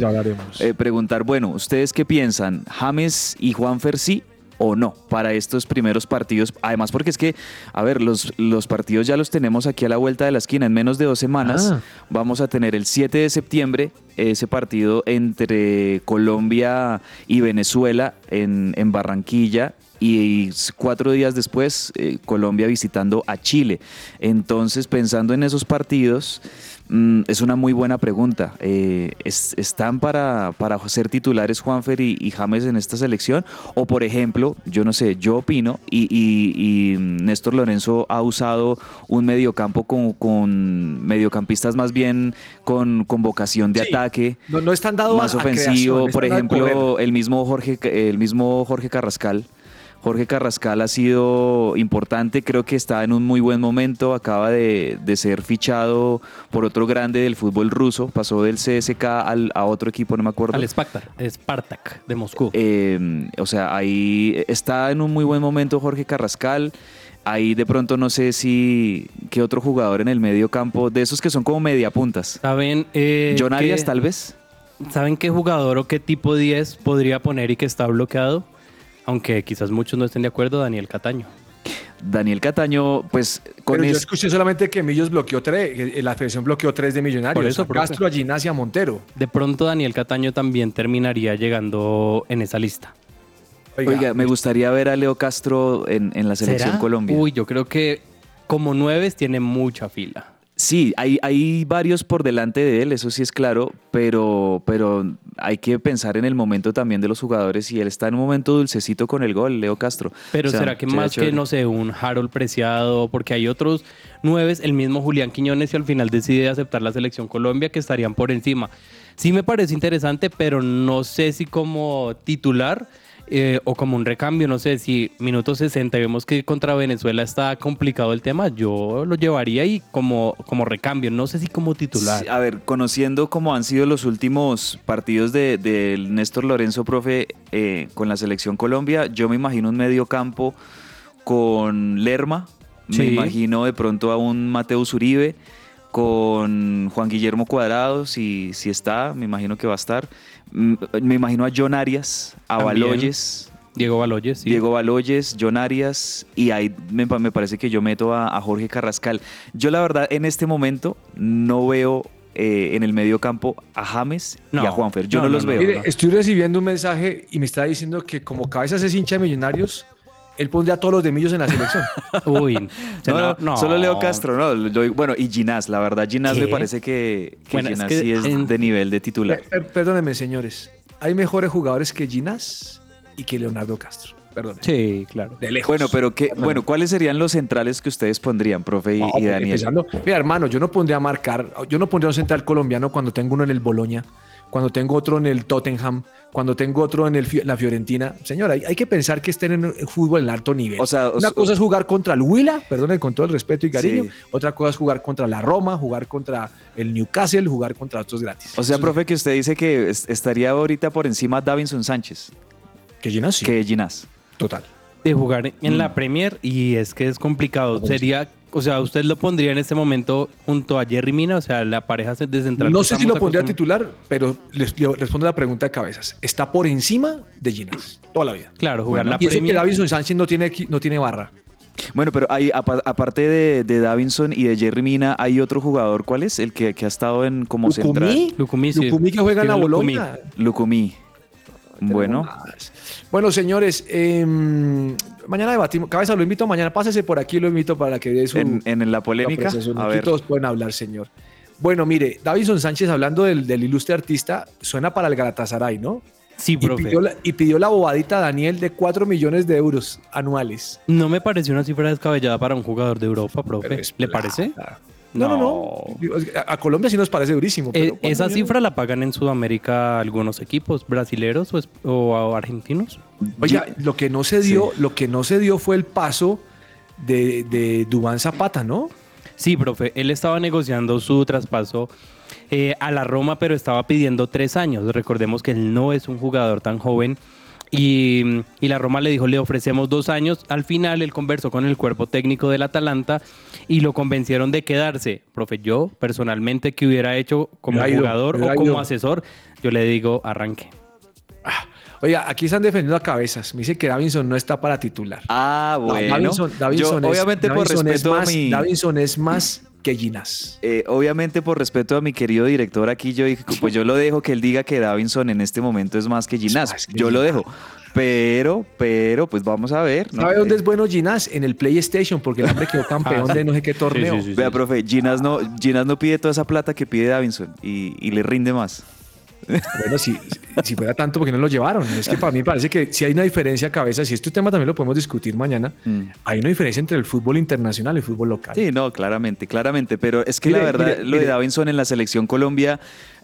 eh, preguntar, bueno, ¿ustedes qué piensan? ¿James y Juanfer sí o no para estos primeros partidos? Además, porque es que, a ver, los, los partidos ya los tenemos aquí a la vuelta de la esquina, en menos de dos semanas Ah. vamos a tener el 7 de septiembre ese partido entre Colombia y Venezuela en, en Barranquilla y cuatro días después eh, Colombia visitando a Chile. Entonces, pensando en esos partidos, mm, es una muy buena pregunta. Eh, ¿es- ¿Están para, para ser titulares Juanfer y, y James en esta selección? O, por ejemplo, yo no sé, yo opino, y, y- y Néstor Lorenzo ha usado un mediocampo con, con mediocampistas más bien con, con vocación de Sí, ataque No, no están dados más a- a creación, ofensivo, por ejemplo, el mismo Jorge, el mismo Jorge Carrascal. Jorge Carrascal ha sido importante, creo que está en un muy buen momento, acaba de, de ser fichado por otro grande del fútbol ruso, pasó del CSK al, a otro equipo, no me acuerdo. Al Spartak, Spartak de Moscú. Eh, o sea, ahí está en un muy buen momento Jorge Carrascal. Ahí de pronto no sé si qué otro jugador en el medio campo, de esos que son como media puntas. ¿Saben, eh, John Arias tal vez. ¿Saben qué jugador o qué tipo 10 podría poner y que está bloqueado? Aunque quizás muchos no estén de acuerdo, Daniel Cataño. Daniel Cataño, pues con Pero yo es- escuché solamente que Millos bloqueó tres, que la federación bloqueó tres de Millonarios. Por eso. Castro, a Gimnasia, a Montero. De pronto Daniel Cataño también terminaría llegando en esa lista. Oiga, me gustaría ver a Leo Castro en, en la selección ¿Será? Colombia. Uy, yo creo que como nueves tiene mucha fila. Sí, hay, hay varios por delante de él, eso sí es claro, pero, pero hay que pensar en el momento también de los jugadores y él está en un momento dulcecito con el gol, Leo Castro. Pero O sea, será que más que, no sé, un Harold Preciado, porque hay otros nueves, el mismo Julián Quiñones y al final decide aceptar la selección Colombia que estarían por encima. Sí me parece interesante, pero no sé si como titular eh, o como un recambio, no sé si minuto 60 y vemos que contra Venezuela está complicado el tema, yo lo llevaría y como, como recambio, no sé si como titular. Sí, a ver, conociendo cómo han sido los últimos partidos de, de Néstor Lorenzo, profe, eh, con la selección Colombia, yo me imagino un medio campo con Lerma, me imagino de pronto a un Mateus Uribe, con Juan Guillermo Cuadrado, si, si está, me imagino que va a estar. Mm, Me imagino a John Arias, a También. Baloyes, Diego Baloyes, sí. Diego Baloyes, John Arias y ahí me, me parece que yo meto a, a Jorge Carrascal. Yo la verdad en este momento no veo eh, en el medio campo a James y No. a Juanfer. Yo No, no, no, los no. veo. Mire, estoy recibiendo un mensaje y me está diciendo que como Cabezas es hincha de Millonarios, él pondría a todos los de Millos en la selección. Uy, se No, no- no, no. solo Leo Castro, no. bueno, y Ginás, la verdad, Ginás ¿Qué? me parece que, que Bueno, es Ginás que sí es en- de nivel de titular. Per- per- perdónenme, señores. Hay mejores jugadores que Ginás y que Leonardo Castro. Perdón. Sí, claro. De lejos. Bueno, pero qué, bueno, ¿cuáles serían los centrales que ustedes pondrían, profe y, No, y porque Daniel? empezando- mira, hermano, yo no pondría a marcar, yo no pondría a un central colombiano cuando tengo uno en el Boloña, cuando tengo otro en el Tottenham, cuando tengo otro en el, la Fiorentina. Señora, hay, hay que pensar que estén en el fútbol en alto nivel. O sea, Una cosa es jugar contra el Huila, perdón, con todo el respeto y cariño. Sí. Otra cosa es jugar contra la Roma, jugar contra el Newcastle, jugar contra otros gratis. O sea, Eso- profe, que usted dice que es- estaría ahorita por encima Davinson Sánchez que Ginás sí, que Ginás. total. De jugar en Mm. la Premier y es que es complicado. Sería, o sea, ¿usted lo pondría en este momento junto a Jerry Mina? O sea, la pareja de central. No sé si lo pondría titular, pero les, le respondo la pregunta de cabezas. Está por encima de Ginás, toda la vida. Claro, jugar la Y eso que. Davison Sánchez no tiene, no tiene barra. Bueno, pero hay, apa- aparte de, de Davinson y de Jerry Mina, hay otro jugador, ¿cuál es? El que, que ha estado en como central. Lucumí, Lucumí, sí. Lucumí que juega en la Steven Lucumí. Bueno, Bueno, señores, eh, mañana debatimos. Cabeza, lo invito mañana. Pásese por aquí, lo invito para que dé su. en, en la polémica, apreciación. a Aquí ver. todos pueden hablar, señor. Bueno, mire, Davison Sánchez, hablando del, del ilustre artista, suena para el Galatasaray, ¿no? Sí, Y profe. pidió, la, y pidió la bobadita a Daniel de 4 millones de euros anuales. No me pareció una cifra descabellada para un jugador de Europa, profe. ¿Le plata. parece? No, no, no. A, a Colombia sí nos parece durísimo. Eh, pero ¿cuántos esa cifra la pagan en Sudamérica algunos equipos brasileros o, es- o argentinos. Oiga, lo que no se dio, lo que no se dio fue el paso de, de Dubán Zapata, ¿no? Sí, profe, él estaba negociando su traspaso eh, a la Roma, pero estaba pidiendo tres años. Recordemos que él no es un jugador tan joven. Y, y la Roma le dijo, le ofrecemos dos años. Al final él conversó con el cuerpo técnico del Atalanta y lo convencieron de quedarse. Profe, yo personalmente que hubiera hecho como ido, jugador o como asesor, yo le digo, arranque. Oiga, aquí están defendiendo a cabezas. Me dice que Davinson no está para titular. Ah, No, bueno. Davinson, Davinson Yo, es, obviamente por Davinson es respeto a más, mi... Davinson es más que Ginás. eh, obviamente por respeto a mi querido director aquí, yo dije, pues yo lo dejo que él diga que Davinson en este momento es más que Ginás. Yo lo dejo. Pero, pero, pues vamos a ver. ¿no? ¿Sabe dónde Eh, es bueno Ginás? En el PlayStation, porque el hombre quedó campeón Ah, de no sé qué torneo. sí, sí. Vea, profe, Ginás no, Ginás no pide toda esa plata que pide Davinson y, y le rinde más. Bueno, si, si fuera tanto, porque no lo llevaron? Es que para mí parece que si hay una diferencia cabeza, si este tema también lo podemos discutir mañana, Mm. hay una diferencia entre el fútbol internacional y el fútbol local. Sí, no, claramente, claramente. Pero es que Mire, la verdad, mire, lo de. Davinson en la selección Colombia,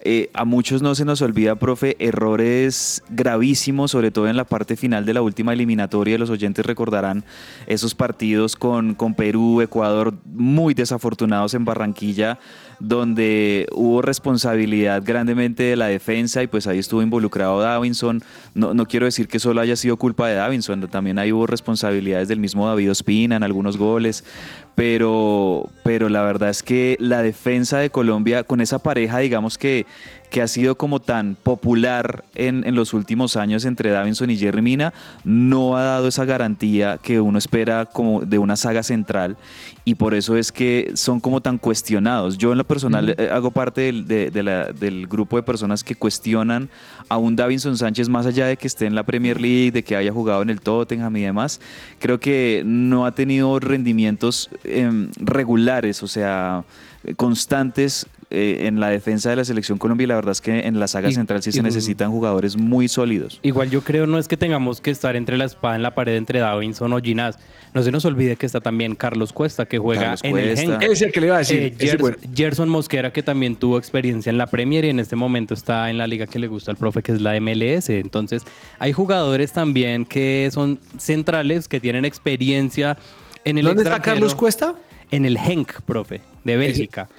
eh, a muchos no se nos olvida, profe, errores gravísimos, sobre todo en la parte final de la última eliminatoria. Los oyentes recordarán esos partidos con, con Perú, Ecuador, muy desafortunados en Barranquilla, donde hubo responsabilidad grandemente de la defensa y pues ahí estuvo involucrado Davinson. No, no quiero decir que solo haya sido culpa de Davinson, también ahí hubo responsabilidades del mismo David Ospina en algunos goles, pero, pero la verdad es que la defensa de Colombia con esa pareja, digamos que, que ha sido como tan popular en, en los últimos años entre Davinson y Jerry Mina, no ha dado esa garantía que uno espera como de una saga central y por eso es que son como tan cuestionados. Yo en lo personal eh, hago parte del, de- de la- del grupo de personas que cuestionan a un Davinson Sánchez más allá de que esté en la Premier League, de que haya jugado en el Tottenham y demás. Creo que no ha tenido rendimientos em, regulares, o sea, eh, constantes eh, en la defensa de la selección Colombia y la verdad es que en la saga Y- central sí se necesitan jugadores muy sólidos. Igual yo creo no es que tengamos que estar entre la espada en la pared entre Davinson o Ginás. No se nos olvide que está también Carlos Cuesta, que juega Carlos en el. Genk. Es el que le iba a decir. Eh, ese Gers- bueno. Gerson Mosquera, que también tuvo experiencia en la Premier y en este momento está en la liga que le gusta al profe, que es la MLS. Entonces, hay jugadores también que son centrales, que tienen experiencia en el ¿Dónde está. Carlos Cuesta? En el Henk, profe, de Bélgica.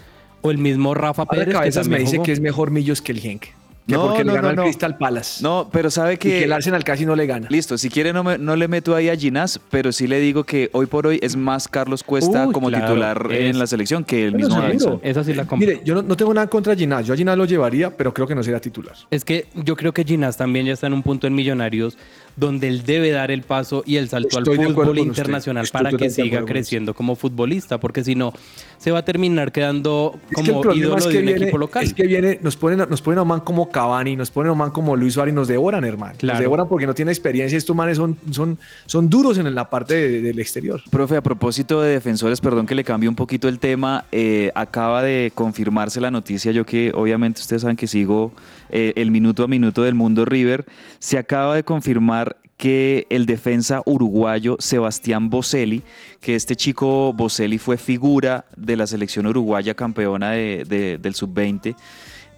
O el mismo Rafa Ahora Pérez, que cabezas me también dice jugó. que es mejor Millos que el Genk. Que No, porque no, le ganó no, al no. Crystal Palace. No, pero sabe y que que... el Arsenal casi no le gana. Listo, si quiere no, me- no le meto ahí a Ginás, pero sí le digo que hoy por hoy es más Carlos Cuesta Uy, como claro, titular es- en la selección que el mismo. Davinson. Esa sí la compro. Mire, yo no, no tengo nada contra Ginás. Yo a Ginás lo llevaría, pero creo que no sería titular. Es que yo creo que Ginás también ya está en un punto en Millonarios donde él debe dar el paso y el salto Estoy de al fútbol internacional para que de siga creciendo como futbolista, porque si no, se va a terminar quedando Es que el como problema ídolo es de que un viene, equipo local. es que viene, nos ponen, a- nos ponen a un man como Cavani, nos ponen a un man como Luis Suárez y nos devoran, hermano. Claro. Nos devoran porque no tiene experiencia. Estos manes son, son, son duros en la parte de- del exterior. Profe, a propósito de defensores, perdón que le cambie un poquito el tema, eh, acaba de confirmarse la noticia, yo que obviamente ustedes saben que sigo eh, el minuto a minuto del mundo River, se acaba de confirmar que el defensa uruguayo Sebastián Boselli, que este chico Boselli fue figura de la selección uruguaya campeona de- de- del sub-20,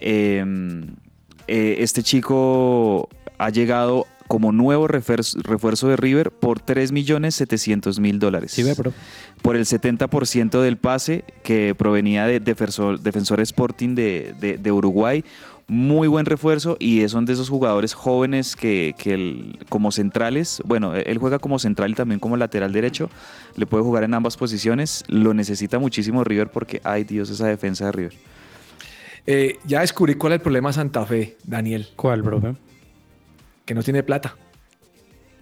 eh, eh, este chico ha llegado como nuevo refuerzo, refuerzo de River por 3.700.000 dólares. Sí, ve, bro. Por el 70% del pase que provenía de Defensor, Defensor Sporting de, de- de Uruguay. Muy buen refuerzo y son de esos jugadores jóvenes que, que el- como centrales, bueno, él juega como central y también como lateral derecho, le puede jugar en ambas posiciones, lo necesita muchísimo River porque, ay Dios, esa defensa de River. Eh, ya descubrí cuál es el problema de Santa Fe, Daniel, ¿Cuál, profe? que no tiene plata.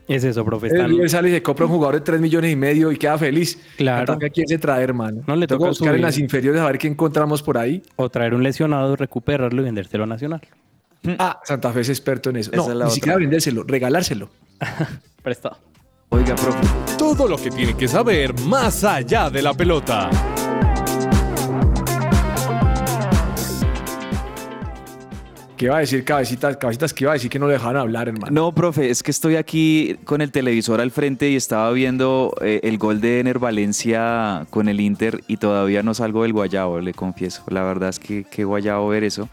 Es eso, profe. River sale y se compra un jugador de 3 millones y medio y queda feliz. Claro. Fe quién se trae, hermano. No, le toca buscar en subir. las inferiores a ver qué encontramos por ahí. O traer un lesionado, recuperarlo y vendérselo a Nacional. Ah, Santa Fe es experto en eso. Esa no, es la ni otra. siquiera vendérselo, regalárselo. Prestado. Oiga, profe. Todo lo que tiene que saber más allá de la pelota. ¿Qué iba a decir cabecitas? Cabecitas que iba a decir que no le dejaban hablar, hermano. No, profe, es que estoy aquí con el televisor al frente y estaba viendo eh, el gol de Ener Valencia con el Inter y todavía no salgo del guayabo, le confieso. La verdad es que qué guayabo ver eso.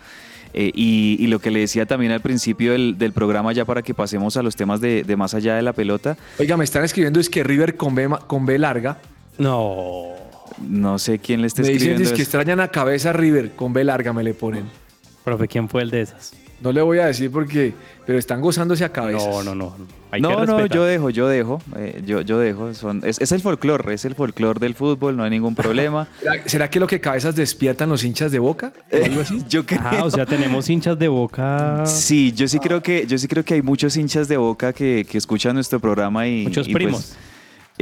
Eh, y, y lo que le decía también al principio del, del programa, ya para que pasemos a los temas de, de más allá de la pelota, Oiga, me están escribiendo es que River con B, con B larga. No. no sé quién le está Me dicen escribiendo. es que extrañan a cabeza River con B larga me le ponen. Profe, ¿quién fue el de esas? No le voy a decir porque, pero están gozándose a cabezas. No, no, no. Hay que No, no, yo dejo, yo dejo, eh, yo, yo dejo. Son, es, es el folclore, es el folclore del fútbol, no hay ningún problema. ¿Será, será que lo que cabezas despiertan los hinchas de boca? ¿O algo así? yo creo. Ah, o sea, tenemos hinchas de boca. Sí, yo sí creo que yo sí creo que hay muchos hinchas de Boca que, que escuchan nuestro programa y Muchos y, pues, primos.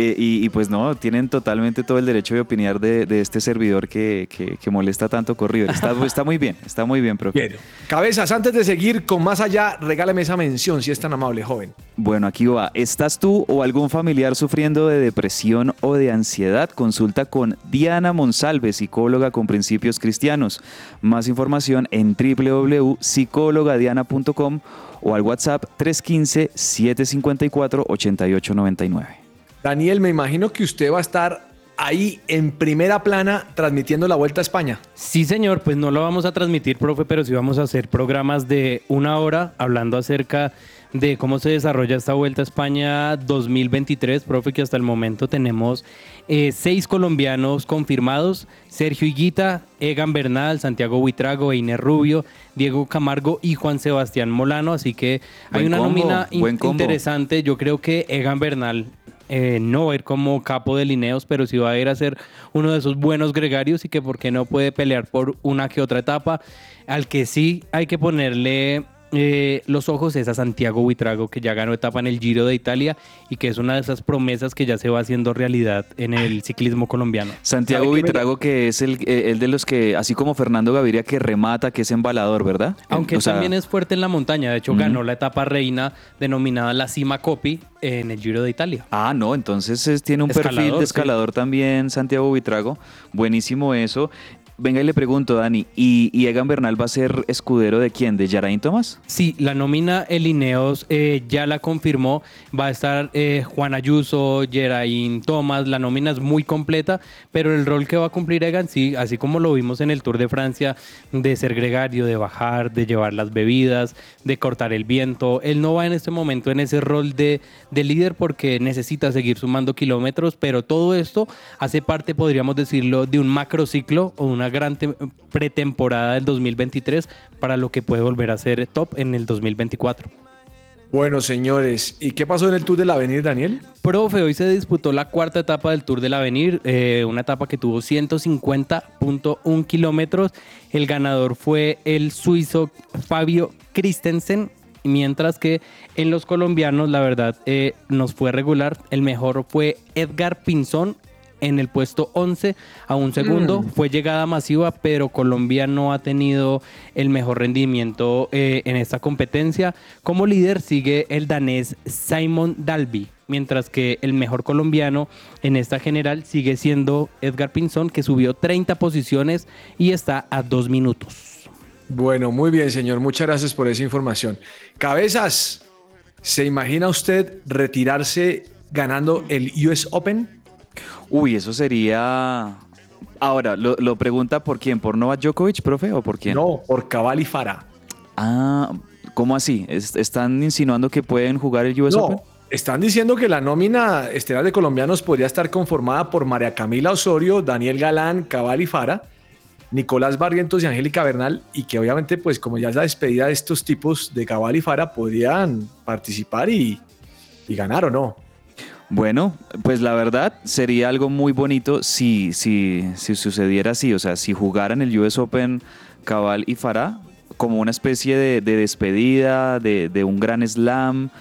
Eh, y, y, pues no, tienen totalmente todo el derecho de opinar de, de este servidor que, que- que molesta tanto con River. Está, está muy bien, está muy bien, profe. Bien. Cabezas, antes de seguir con más allá, regálame esa mención si es tan amable, joven. Bueno, aquí va. ¿Estás tú o algún familiar sufriendo de depresión o de ansiedad? Consulta con Diana Monsalve, psicóloga con principios cristianos. Más información en www.psicologadiana.com o al WhatsApp 315-754-8899. Daniel, me imagino que usted va a estar ahí en primera plana transmitiendo la Vuelta a España. Sí, señor, pues no lo vamos a transmitir, profe, pero sí vamos a hacer programas de una hora hablando acerca de cómo se desarrolla esta Vuelta a España 2023, profe, que hasta el momento tenemos eh, seis colombianos confirmados, Sergio Higuita, Egan Bernal, Santiago Buitrago, Einer Rubio, Diego Camargo y Juan Sebastián Molano, así que hay una combo, nómina in- interesante, yo creo que Egan Bernal eh, no va a ir como capo de lineos, pero sí va a ir a ser uno de esos buenos gregarios y que por qué no puede pelear por una que otra etapa. Al que sí hay que ponerle eh, los ojos es a Santiago Buitrago, que ya ganó etapa en el Giro de Italia y que es una de esas promesas que ya se va haciendo realidad en el ciclismo colombiano. Santiago ¿Sabe qué me- Vitrago, que es el, eh, el de los que, así como Fernando Gaviria, que remata, que es embalador, ¿verdad? Aunque O sea, también es fuerte en la montaña, de hecho ganó la etapa reina denominada la Cima Coppi en el Giro de Italia. Ah, no, entonces es- tiene un perfil Escalador, de sí. escalador también, Santiago Buitrago. Buenísimo eso. Venga y le pregunto, Dani, ¿y, Egan Bernal va a ser escudero de quién? ¿De Yarain Tomás? Sí, la nómina El Ineos eh, ya la confirmó. Va a estar eh, Juan Ayuso, Geraint Thomas. La nómina es muy completa, pero el rol que va a cumplir Egan, sí, así como lo vimos en el Tour de Francia, de ser gregario, de bajar, de llevar las bebidas, de cortar el viento. Él no va en este momento en ese rol de, de líder porque necesita seguir sumando kilómetros, pero todo esto hace parte, podríamos decirlo, de un macrociclo o una gran te- pretemporada del 2023 para lo que puede volver a ser top en el 2024. Bueno, señores, ¿y qué pasó en el Tour del Avenir, Daniel? Profe, hoy se disputó la cuarta etapa del Tour del Avenir, eh, una etapa que tuvo 150.1 kilómetros. El ganador fue el suizo Fabio Christensen mientras que en los colombianos, la verdad, eh, nos fue regular. El mejor fue Edgar Pinzón en el puesto 11 a un segundo. Fue llegada masiva, pero Colombia no ha tenido el mejor rendimiento eh, en esta competencia. Como líder sigue el danés Simon Dalby, mientras que el mejor colombiano en esta general sigue siendo Edgar Pinzón, que subió 30 posiciones y está a dos minutos. Bueno, muy bien, señor. Muchas gracias por esa información. Cabezas, ¿se imagina usted retirarse ganando el US Open? Uy, eso sería... Ahora, ¿lo, lo pregunta por quién? ¿Por Novak Djokovic, profe, o por quién? No, por Cabal y Fara. Ah, ¿cómo así? ¿Es- ¿Están insinuando que pueden jugar el US Open? No, están diciendo que la nómina estelar de colombianos podría estar conformada por María Camila Osorio, Daniel Galán, Cabal y Fara, Nicolás Barrientos y Angélica Bernal, y que obviamente, pues como ya es la despedida de estos tipos de Cabal y Fara, podrían participar y, y ganar o no. Bueno, pues la verdad sería algo muy bonito si, si, si sucediera así, o sea, si jugaran el US Open Cabal y Farah como una especie de, de despedida de, de un gran slam.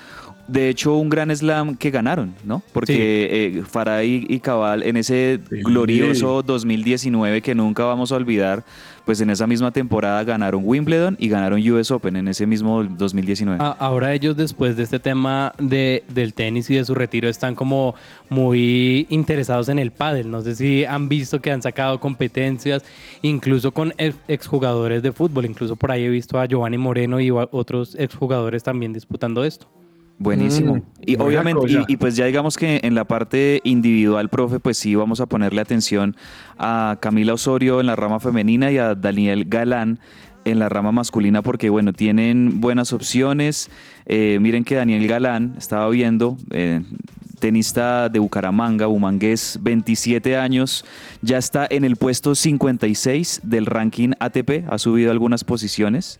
De hecho, un gran slam que ganaron, ¿no? Porque eh, Farah y, Cabal en ese Sí. glorioso 2019 que nunca vamos a olvidar, pues en esa misma temporada ganaron Wimbledon y ganaron US Open en ese mismo 2019. A- Ahora ellos después de este tema de, del tenis y de su retiro están como muy interesados en el pádel. No sé si han visto que han sacado competencias, incluso con ex- exjugadores de fútbol. Incluso por ahí he visto a Giovanni Moreno y a otros exjugadores también disputando esto. Buenísimo. Mm, y obviamente, y, y pues ya digamos que en la parte individual, profe, pues sí vamos a ponerle atención a Camila Osorio en la rama femenina y a Daniel Galán en la rama masculina porque bueno, tienen buenas opciones. Eh, miren que Daniel Galán, estaba viendo, eh, tenista de Bucaramanga, bumangués, 27 años, ya está en el puesto 56 del ranking ATP, ha subido algunas posiciones.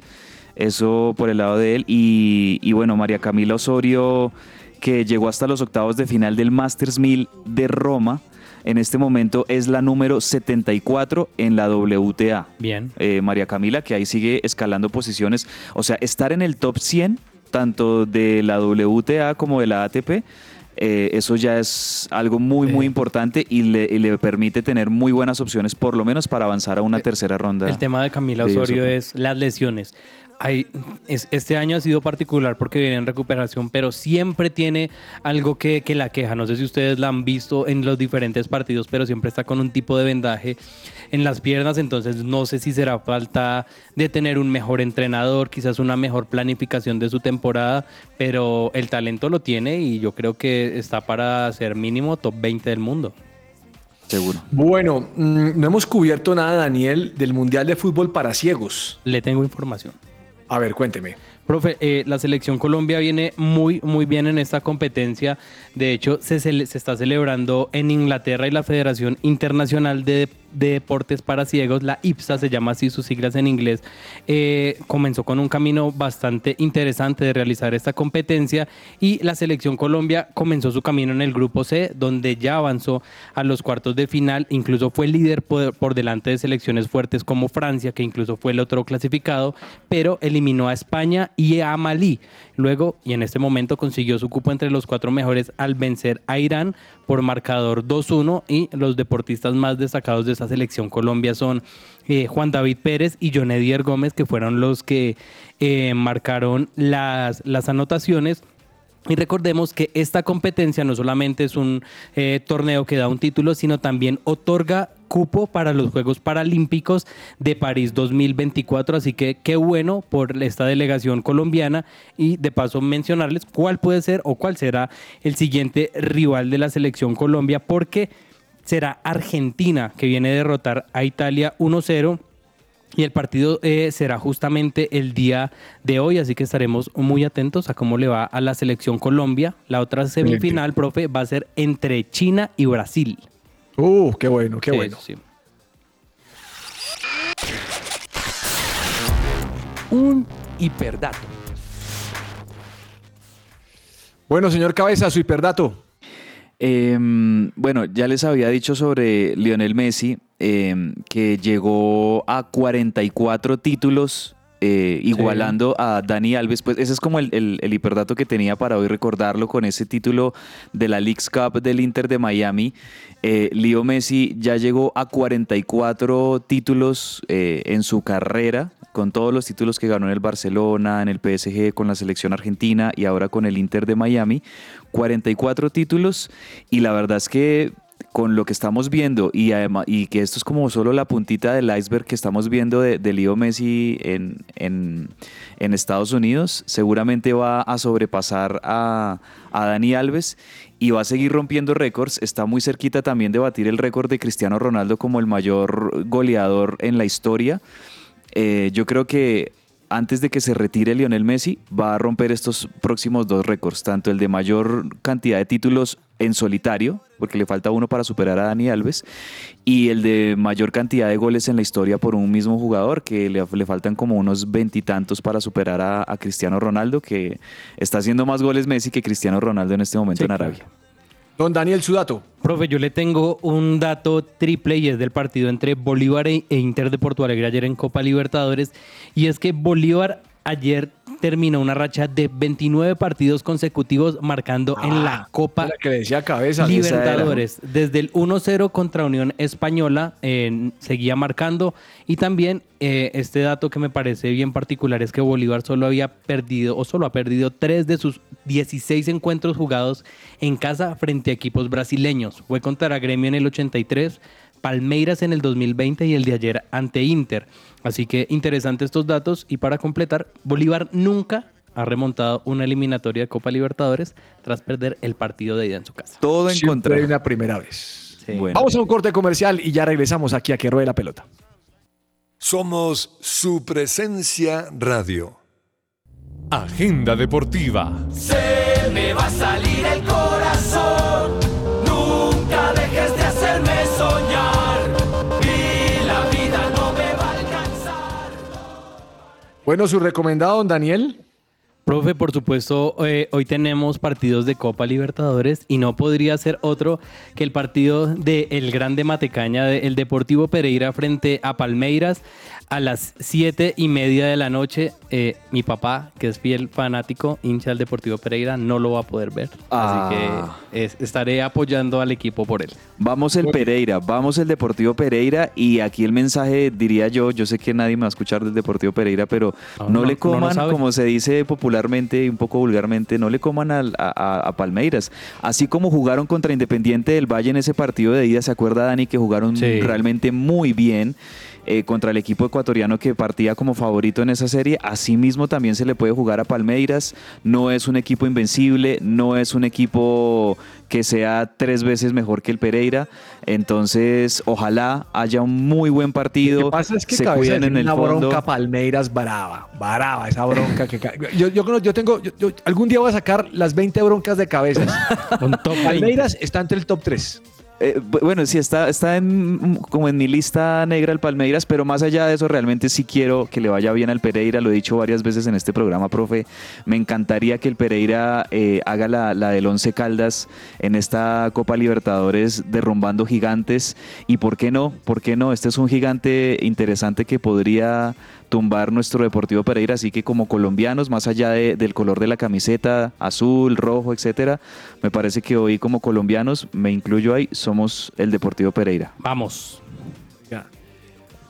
Eso por el lado de él. Y, y bueno, María Camila Osorio, que llegó hasta los octavos de final del Masters 1000 de Roma, en este momento es la número 74 en la WTA. Bien. Eh, María Camila, que ahí sigue escalando posiciones. O sea, estar en el top 100, tanto de la WTA como de la ATP, eh, eso ya es algo muy, muy Eh. importante y le, y le permite tener muy buenas opciones, por lo menos para avanzar a una tercera ronda. El tema de Camila Osorio es las lesiones. Hay, es- este año ha sido particular porque viene en recuperación, pero siempre tiene algo que, que la queja. No sé si ustedes la han visto en los diferentes partidos, pero siempre está con un tipo de vendaje en las piernas. Entonces no sé si será falta de tener un mejor entrenador, quizás una mejor planificación de su temporada, pero el talento lo tiene y yo creo que está para ser mínimo top 20 del mundo. Seguro. Bueno, mm, no hemos cubierto nada, Daniel, del Mundial de Fútbol para Ciegos. Le tengo información. A ver, cuénteme. Profe, eh, la selección Colombia viene muy, muy bien en esta competencia. De hecho, se, cele- se está celebrando en Inglaterra y la Federación Internacional de, de Deportes para Ciegos, la IPSA, se llama así sus siglas en inglés, eh, comenzó con un camino bastante interesante de realizar esta competencia y la selección Colombia comenzó su camino en el grupo C, donde ya avanzó a los cuartos de final, incluso fue líder por, por delante de selecciones fuertes como Francia, que incluso fue el otro clasificado, pero eliminó a España y a Malí. Luego, y en este momento, consiguió su cupo entre los cuatro mejores al vencer a Irán por marcador 2-1 y los deportistas más destacados de esta selección Colombia son eh, Juan David Pérez y John Edier Gómez, que fueron los que eh, marcaron las, las anotaciones. Y recordemos que esta competencia no solamente es un eh, torneo que da un título, sino también otorga cupo para los Juegos Paralímpicos de París 2024. Así que qué bueno por esta delegación colombiana y de paso mencionarles cuál puede ser o cuál será el siguiente rival de la selección Colombia, porque será Argentina que viene a derrotar a Italia 1-0. Y el partido eh, será justamente el día de hoy, así que estaremos muy atentos a cómo le va a la selección Colombia. La otra semifinal, profe, va a ser entre China y Brasil. Uh, qué bueno, qué Sí, bueno. sí. Un hiperdato. Bueno, señor Cabeza, su hiperdato. Em, bueno, ya les había dicho sobre Lionel Messi em, que llegó a 44 títulos eh, igualando a Dani Alves. Pues ese es como el, el- el hiperdato que tenía para hoy recordarlo con ese título de la Leagues Cup del Inter de Miami. Eh, Leo Messi ya llegó a 44 títulos eh, en su carrera, con todos los títulos que ganó en el Barcelona, en el PSG, con la selección argentina y ahora con el Inter de Miami. 44 títulos y la verdad es que con lo que estamos viendo y además y que esto es como solo la puntita del iceberg que estamos viendo de, de Leo Messi en, en- Estados Unidos, seguramente va a sobrepasar a, a Dani Alves y va a seguir rompiendo récords. Está muy cerquita también de batir el récord de Cristiano Ronaldo como el mayor goleador en la historia. Eh, yo creo que antes de que se retire Lionel Messi, va a romper estos próximos dos récords, tanto el de mayor cantidad de títulos en solitario, porque le falta uno para superar a Dani Alves, y el de mayor cantidad de goles en la historia por un mismo jugador, que le, le faltan como unos veintitantos para superar a, a Cristiano Ronaldo, que está haciendo más goles Messi que Cristiano Ronaldo en este momento Sí, en claro. Arabia. Don Daniel Sudato. Profe, yo le tengo un dato triple y es del partido entre Bolívar e e Inter de Porto Alegre ayer en Copa Libertadores. Y es que Bolívar ayer terminó una racha de 29 partidos consecutivos marcando en la Copa La que le decía cabeza. Libertadores. Desde el 1-0 contra Unión Española eh, seguía marcando. Y también eh, este dato que me parece bien particular es que Bolívar solo había perdido o solo ha perdido tres de sus 16 encuentros jugados en casa frente a equipos brasileños. Fue contra Gremio en el 83. Palmeiras en el 2020 y el de ayer ante Inter. Así que interesantes estos datos y para completar, Bolívar nunca ha remontado una eliminatoria de Copa Libertadores tras perder el partido de ida en su casa. Todo en contra. hay una primera vez. Bueno. Vamos a un corte comercial y ya regresamos aquí a que ruede la pelota. Somos su presencia radio. Agenda deportiva. Se me va a salir el Bueno, su recomendado, don Daniel. Profe, por supuesto, eh, hoy tenemos partidos de Copa Libertadores y no podría ser otro que el partido del el Grande Matecaña, del Deportivo Pereira frente a Palmeiras a las siete y media de la noche. Eh, mi papá, que es fiel fanático, hincha del Deportivo Pereira, no lo va a poder ver. Ah. Así que es- estaré apoyando al equipo por él. Vamos el Pereira, vamos el Deportivo Pereira y aquí el mensaje diría yo, yo sé que nadie me va a escuchar del Deportivo Pereira, pero No, no, no, le coman, como se dice popularmente y un poco vulgarmente, no le coman al- a, a- a Palmeiras. Así como jugaron contra Independiente del Valle en ese partido de ida, ¿se acuerda Dani que jugaron Sí. realmente muy bien? Eh, contra el equipo ecuatoriano que partía como favorito en esa serie. Asimismo también se le puede jugar a Palmeiras. No es un equipo invencible, no es un equipo que sea tres veces mejor que el Pereira. Entonces, ojalá haya un muy buen partido. Lo que pasa es que se cuiden en el una fondo. bronca Palmeiras brava, brava, esa bronca que yo, yo, yo tengo, yo- yo- algún día voy a sacar las 20 broncas de cabezas. Un top 20. Palmeiras está entre el top 3. Eh, bu- bueno, sí, está, está en, como en mi lista negra el Palmeiras, pero más allá de eso, realmente sí quiero que le vaya bien al Pereira. Lo he dicho varias veces en este programa, profe. Me encantaría que el Pereira eh, haga la, la del Once Caldas en esta Copa Libertadores derrumbando gigantes. ¿Y por qué no? ¿Por qué no? Este es un gigante interesante que podría tumbar nuestro Deportivo Pereira, así que como colombianos, más allá de- del color de la camiseta, azul, rojo, etcétera, me parece que hoy como colombianos, me incluyo ahí, somos el Deportivo Pereira. Vamos.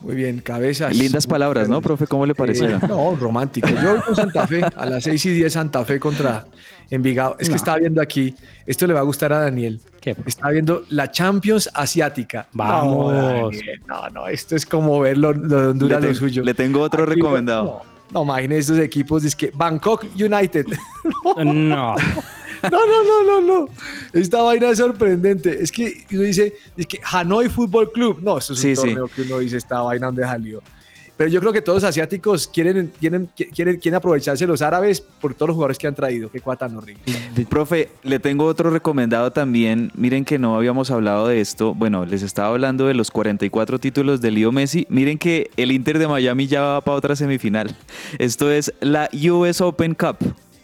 Muy bien, cabezas. Lindas palabras, ¿no, profe? ¿Cómo le parecieron? Eh, no, romántico. Yo voy con Santa Fe, a las 6 y 10 Santa Fe contra Envigado. Es que estaba viendo aquí, esto le va a gustar a Daniel. ¿Qué? Estaba viendo la Champions Asiática. Vamos. No, Daniel, no, no, esto es como ver lo, lo de Honduras, Le lo suyo. le tengo otro Aquí, recomendado. No, no imagínese estos equipos, es que Bangkok United. No. No, no, no, no, no. Esta vaina es sorprendente. Es que uno dice, es que Hanoi Fútbol Club. No, esto es Sí, un sí. torneo que uno dice, esta vaina donde salió. Pero yo creo que todos los asiáticos quieren, quieren, quieren, quieren aprovecharse los árabes por todos los jugadores que han traído. Qué cuata no horrible. Profe, le tengo otro recomendado también. Miren que no habíamos hablado de esto. Bueno, les estaba hablando de los 44 títulos de Leo Messi. Miren que el Inter de Miami ya va para otra semifinal. Esto es la US Open Cup.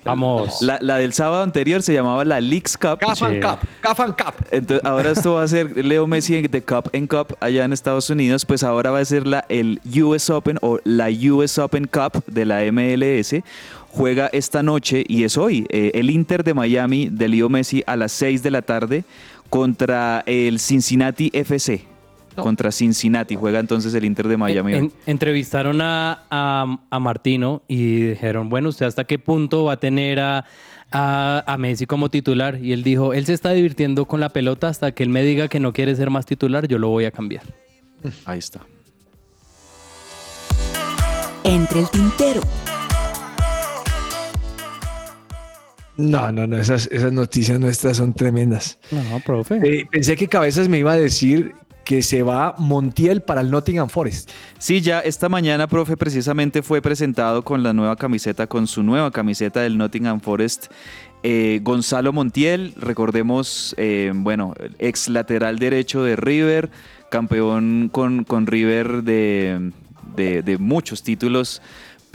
Vamos. La, la del sábado anterior se llamaba la Leagues Cup. Cafan Sí. Cup, Cafan Cup. Entonces, ahora esto va a ser Leo Messi de Cup en Cup allá en Estados Unidos, pues ahora va a ser la, el US Open o la US Open Cup de la MLS. Juega esta noche y es hoy eh, el Inter de Miami de Leo Messi a las 6 de la tarde contra el Cincinnati FC. Contra Cincinnati juega entonces el Inter de Miami. En- entrevistaron a, a- a Martino y dijeron, bueno, ¿usted hasta qué punto va a tener a, a- a Messi como titular? Y él dijo, él se está divirtiendo con la pelota hasta que él me diga que no quiere ser más titular, yo lo voy a cambiar. Ahí está. Entre el tintero. No, no, no, esas, esas noticias nuestras son tremendas. No, profe. Eh, pensé que Cabezas me iba a decir que se va Montiel para el Nottingham Forest. Sí, ya esta mañana, profe, precisamente fue presentado con la nueva camiseta, con su nueva camiseta del Nottingham Forest. eh, Gonzalo Montiel, recordemos, eh, bueno, ex lateral derecho de River, campeón con, con River de, de- de muchos títulos,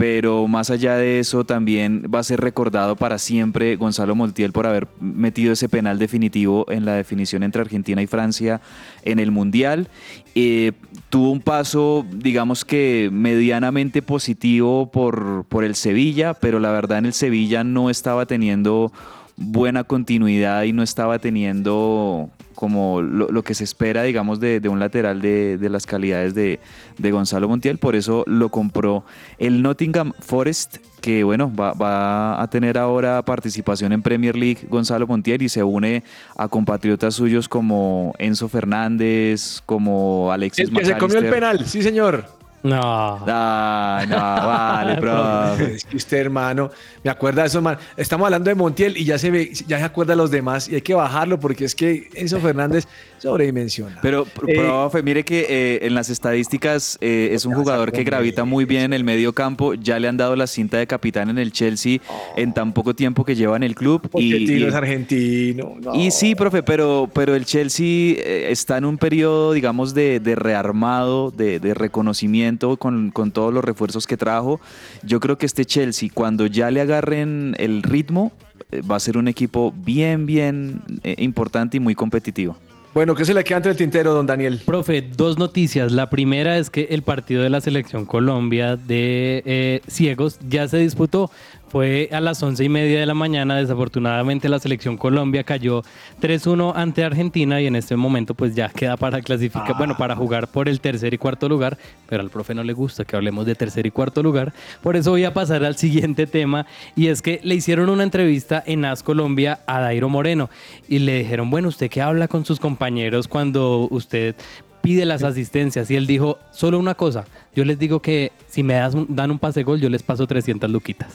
pero más allá de eso también va a ser recordado para siempre Gonzalo Montiel por haber metido ese penal definitivo en la definición entre Argentina y Francia en el Mundial. Eh, tuvo un paso, digamos que medianamente positivo por, por el Sevilla, pero la verdad en el Sevilla no estaba teniendo buena continuidad y no estaba teniendo como lo, lo que se espera, digamos, de, de un lateral de, de las calidades de, de Gonzalo Montiel. Por eso lo compró el Nottingham Forest, que bueno, va, va a tener ahora participación en Premier League Gonzalo Montiel y se une a compatriotas suyos como Enzo Fernández, como Alexis El que se comió el penal, sí, señor. No. Ay, no, vale, profe. Es que usted, hermano, me acuerda de eso, man. Estamos hablando de Montiel y ya se ve, ya se acuerda de los demás y hay que bajarlo porque es que Enzo Fernández sobredimensiona. Pero, Eh, profe, mire que eh, en las estadísticas eh, es un jugador que gravita muy bien en el medio campo. Ya le han dado la cinta de capitán en el Chelsea en tan poco tiempo que lleva en el club. Y, y- es argentino. no. y sí, profe, pero, pero el Chelsea está en un periodo, digamos, de, de rearmado, de, de reconocimiento con, con todos los refuerzos que trajo. Yo creo que este Chelsea, cuando ya le agarren el ritmo, eh, va a ser un equipo bien, bien eh, importante y muy competitivo. Bueno, ¿qué se le queda entre el tintero, don Daniel? Profe, dos noticias. La primera es que el partido de la selección Colombia de eh, ciegos ya se disputó. Fue a las once y media de la mañana. Desafortunadamente la selección Colombia cayó 3-1 ante Argentina y en este momento pues ya queda para clasificar, bueno, para jugar por el tercer y cuarto lugar, pero al profe no le gusta que hablemos de tercer y cuarto lugar. Por eso voy a pasar al siguiente tema y es que le hicieron una entrevista en AS Colombia a Dairo Moreno y le dijeron, bueno, ¿usted qué habla con sus compañeros cuando usted pide las asistencias? Y él dijo, solo una cosa, yo les digo que si me das un- dan un pase gol, yo les paso 300 luquitas.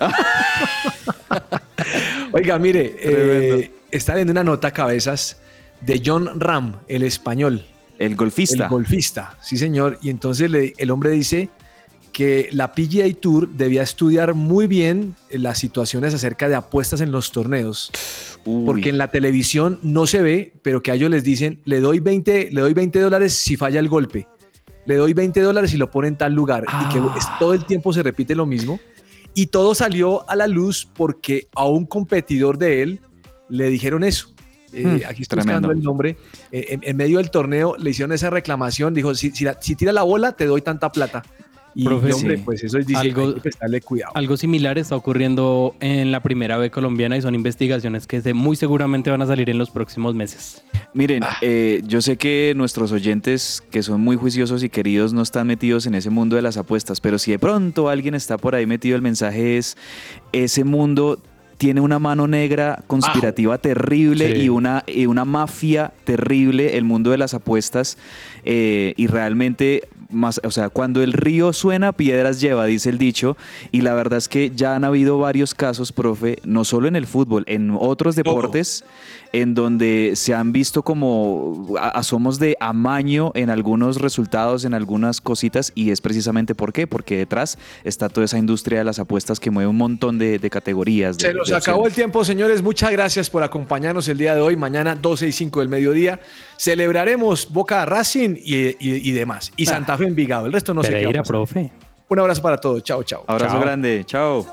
Oiga, mire, eh, está leyendo una nota cabezas de John Ram, el español. El golfista. El golfista, sí señor. Y entonces le- el hombre dice que la PGA Tour debía estudiar muy bien las situaciones acerca de apuestas en los torneos. Uy. Porque en la televisión no se ve, pero que a ellos les dicen, le doy 20, le doy 20 dólares si falla el golpe. Le doy 20 dólares si lo pone en tal lugar. Y que es- todo el tiempo se repite lo mismo. Y todo salió a la luz porque a un competidor de él le dijeron eso. Eh, Hmm, aquí estoy tremendo. buscando el nombre. Eh, en, en medio del torneo le hicieron esa reclamación. Dijo, si, si, la- si tira la bola, te doy tanta plata. Y Profe, hombre, sí. pues eso dice, Algo- hay que prestarle cuidado. Algo similar está ocurriendo en la primera B colombiana y son investigaciones que muy seguramente van a salir en los próximos meses. Miren, eh, yo sé que nuestros oyentes, que son muy juiciosos y queridos, no están metidos en ese mundo de las apuestas, pero si de pronto alguien está por ahí metido, el mensaje es, ese mundo tiene una mano negra conspirativa terrible Sí. y, una, y una mafia terrible, el mundo de las apuestas, eh, y realmente... Más, o sea, cuando el río suena, piedras lleva, dice el dicho, y la verdad es que ya han habido varios casos, profe, no solo en el fútbol, en otros deportes, en donde se han visto como asomos de amaño en algunos resultados, en algunas cositas, y es precisamente por qué, porque detrás está toda esa industria de las apuestas que mueve un montón de, de categorías. de- Se nos acabó el tiempo, señores. Muchas gracias por acompañarnos el día de hoy. Mañana 12 y 5 del mediodía celebraremos Boca Racing y, y- y demás. Y Santa Fe Envigado. El resto no sé qué. Pereira, a pasar. profe. Un abrazo para todos. Chao, chao. Abrazo Chao. grande, chao.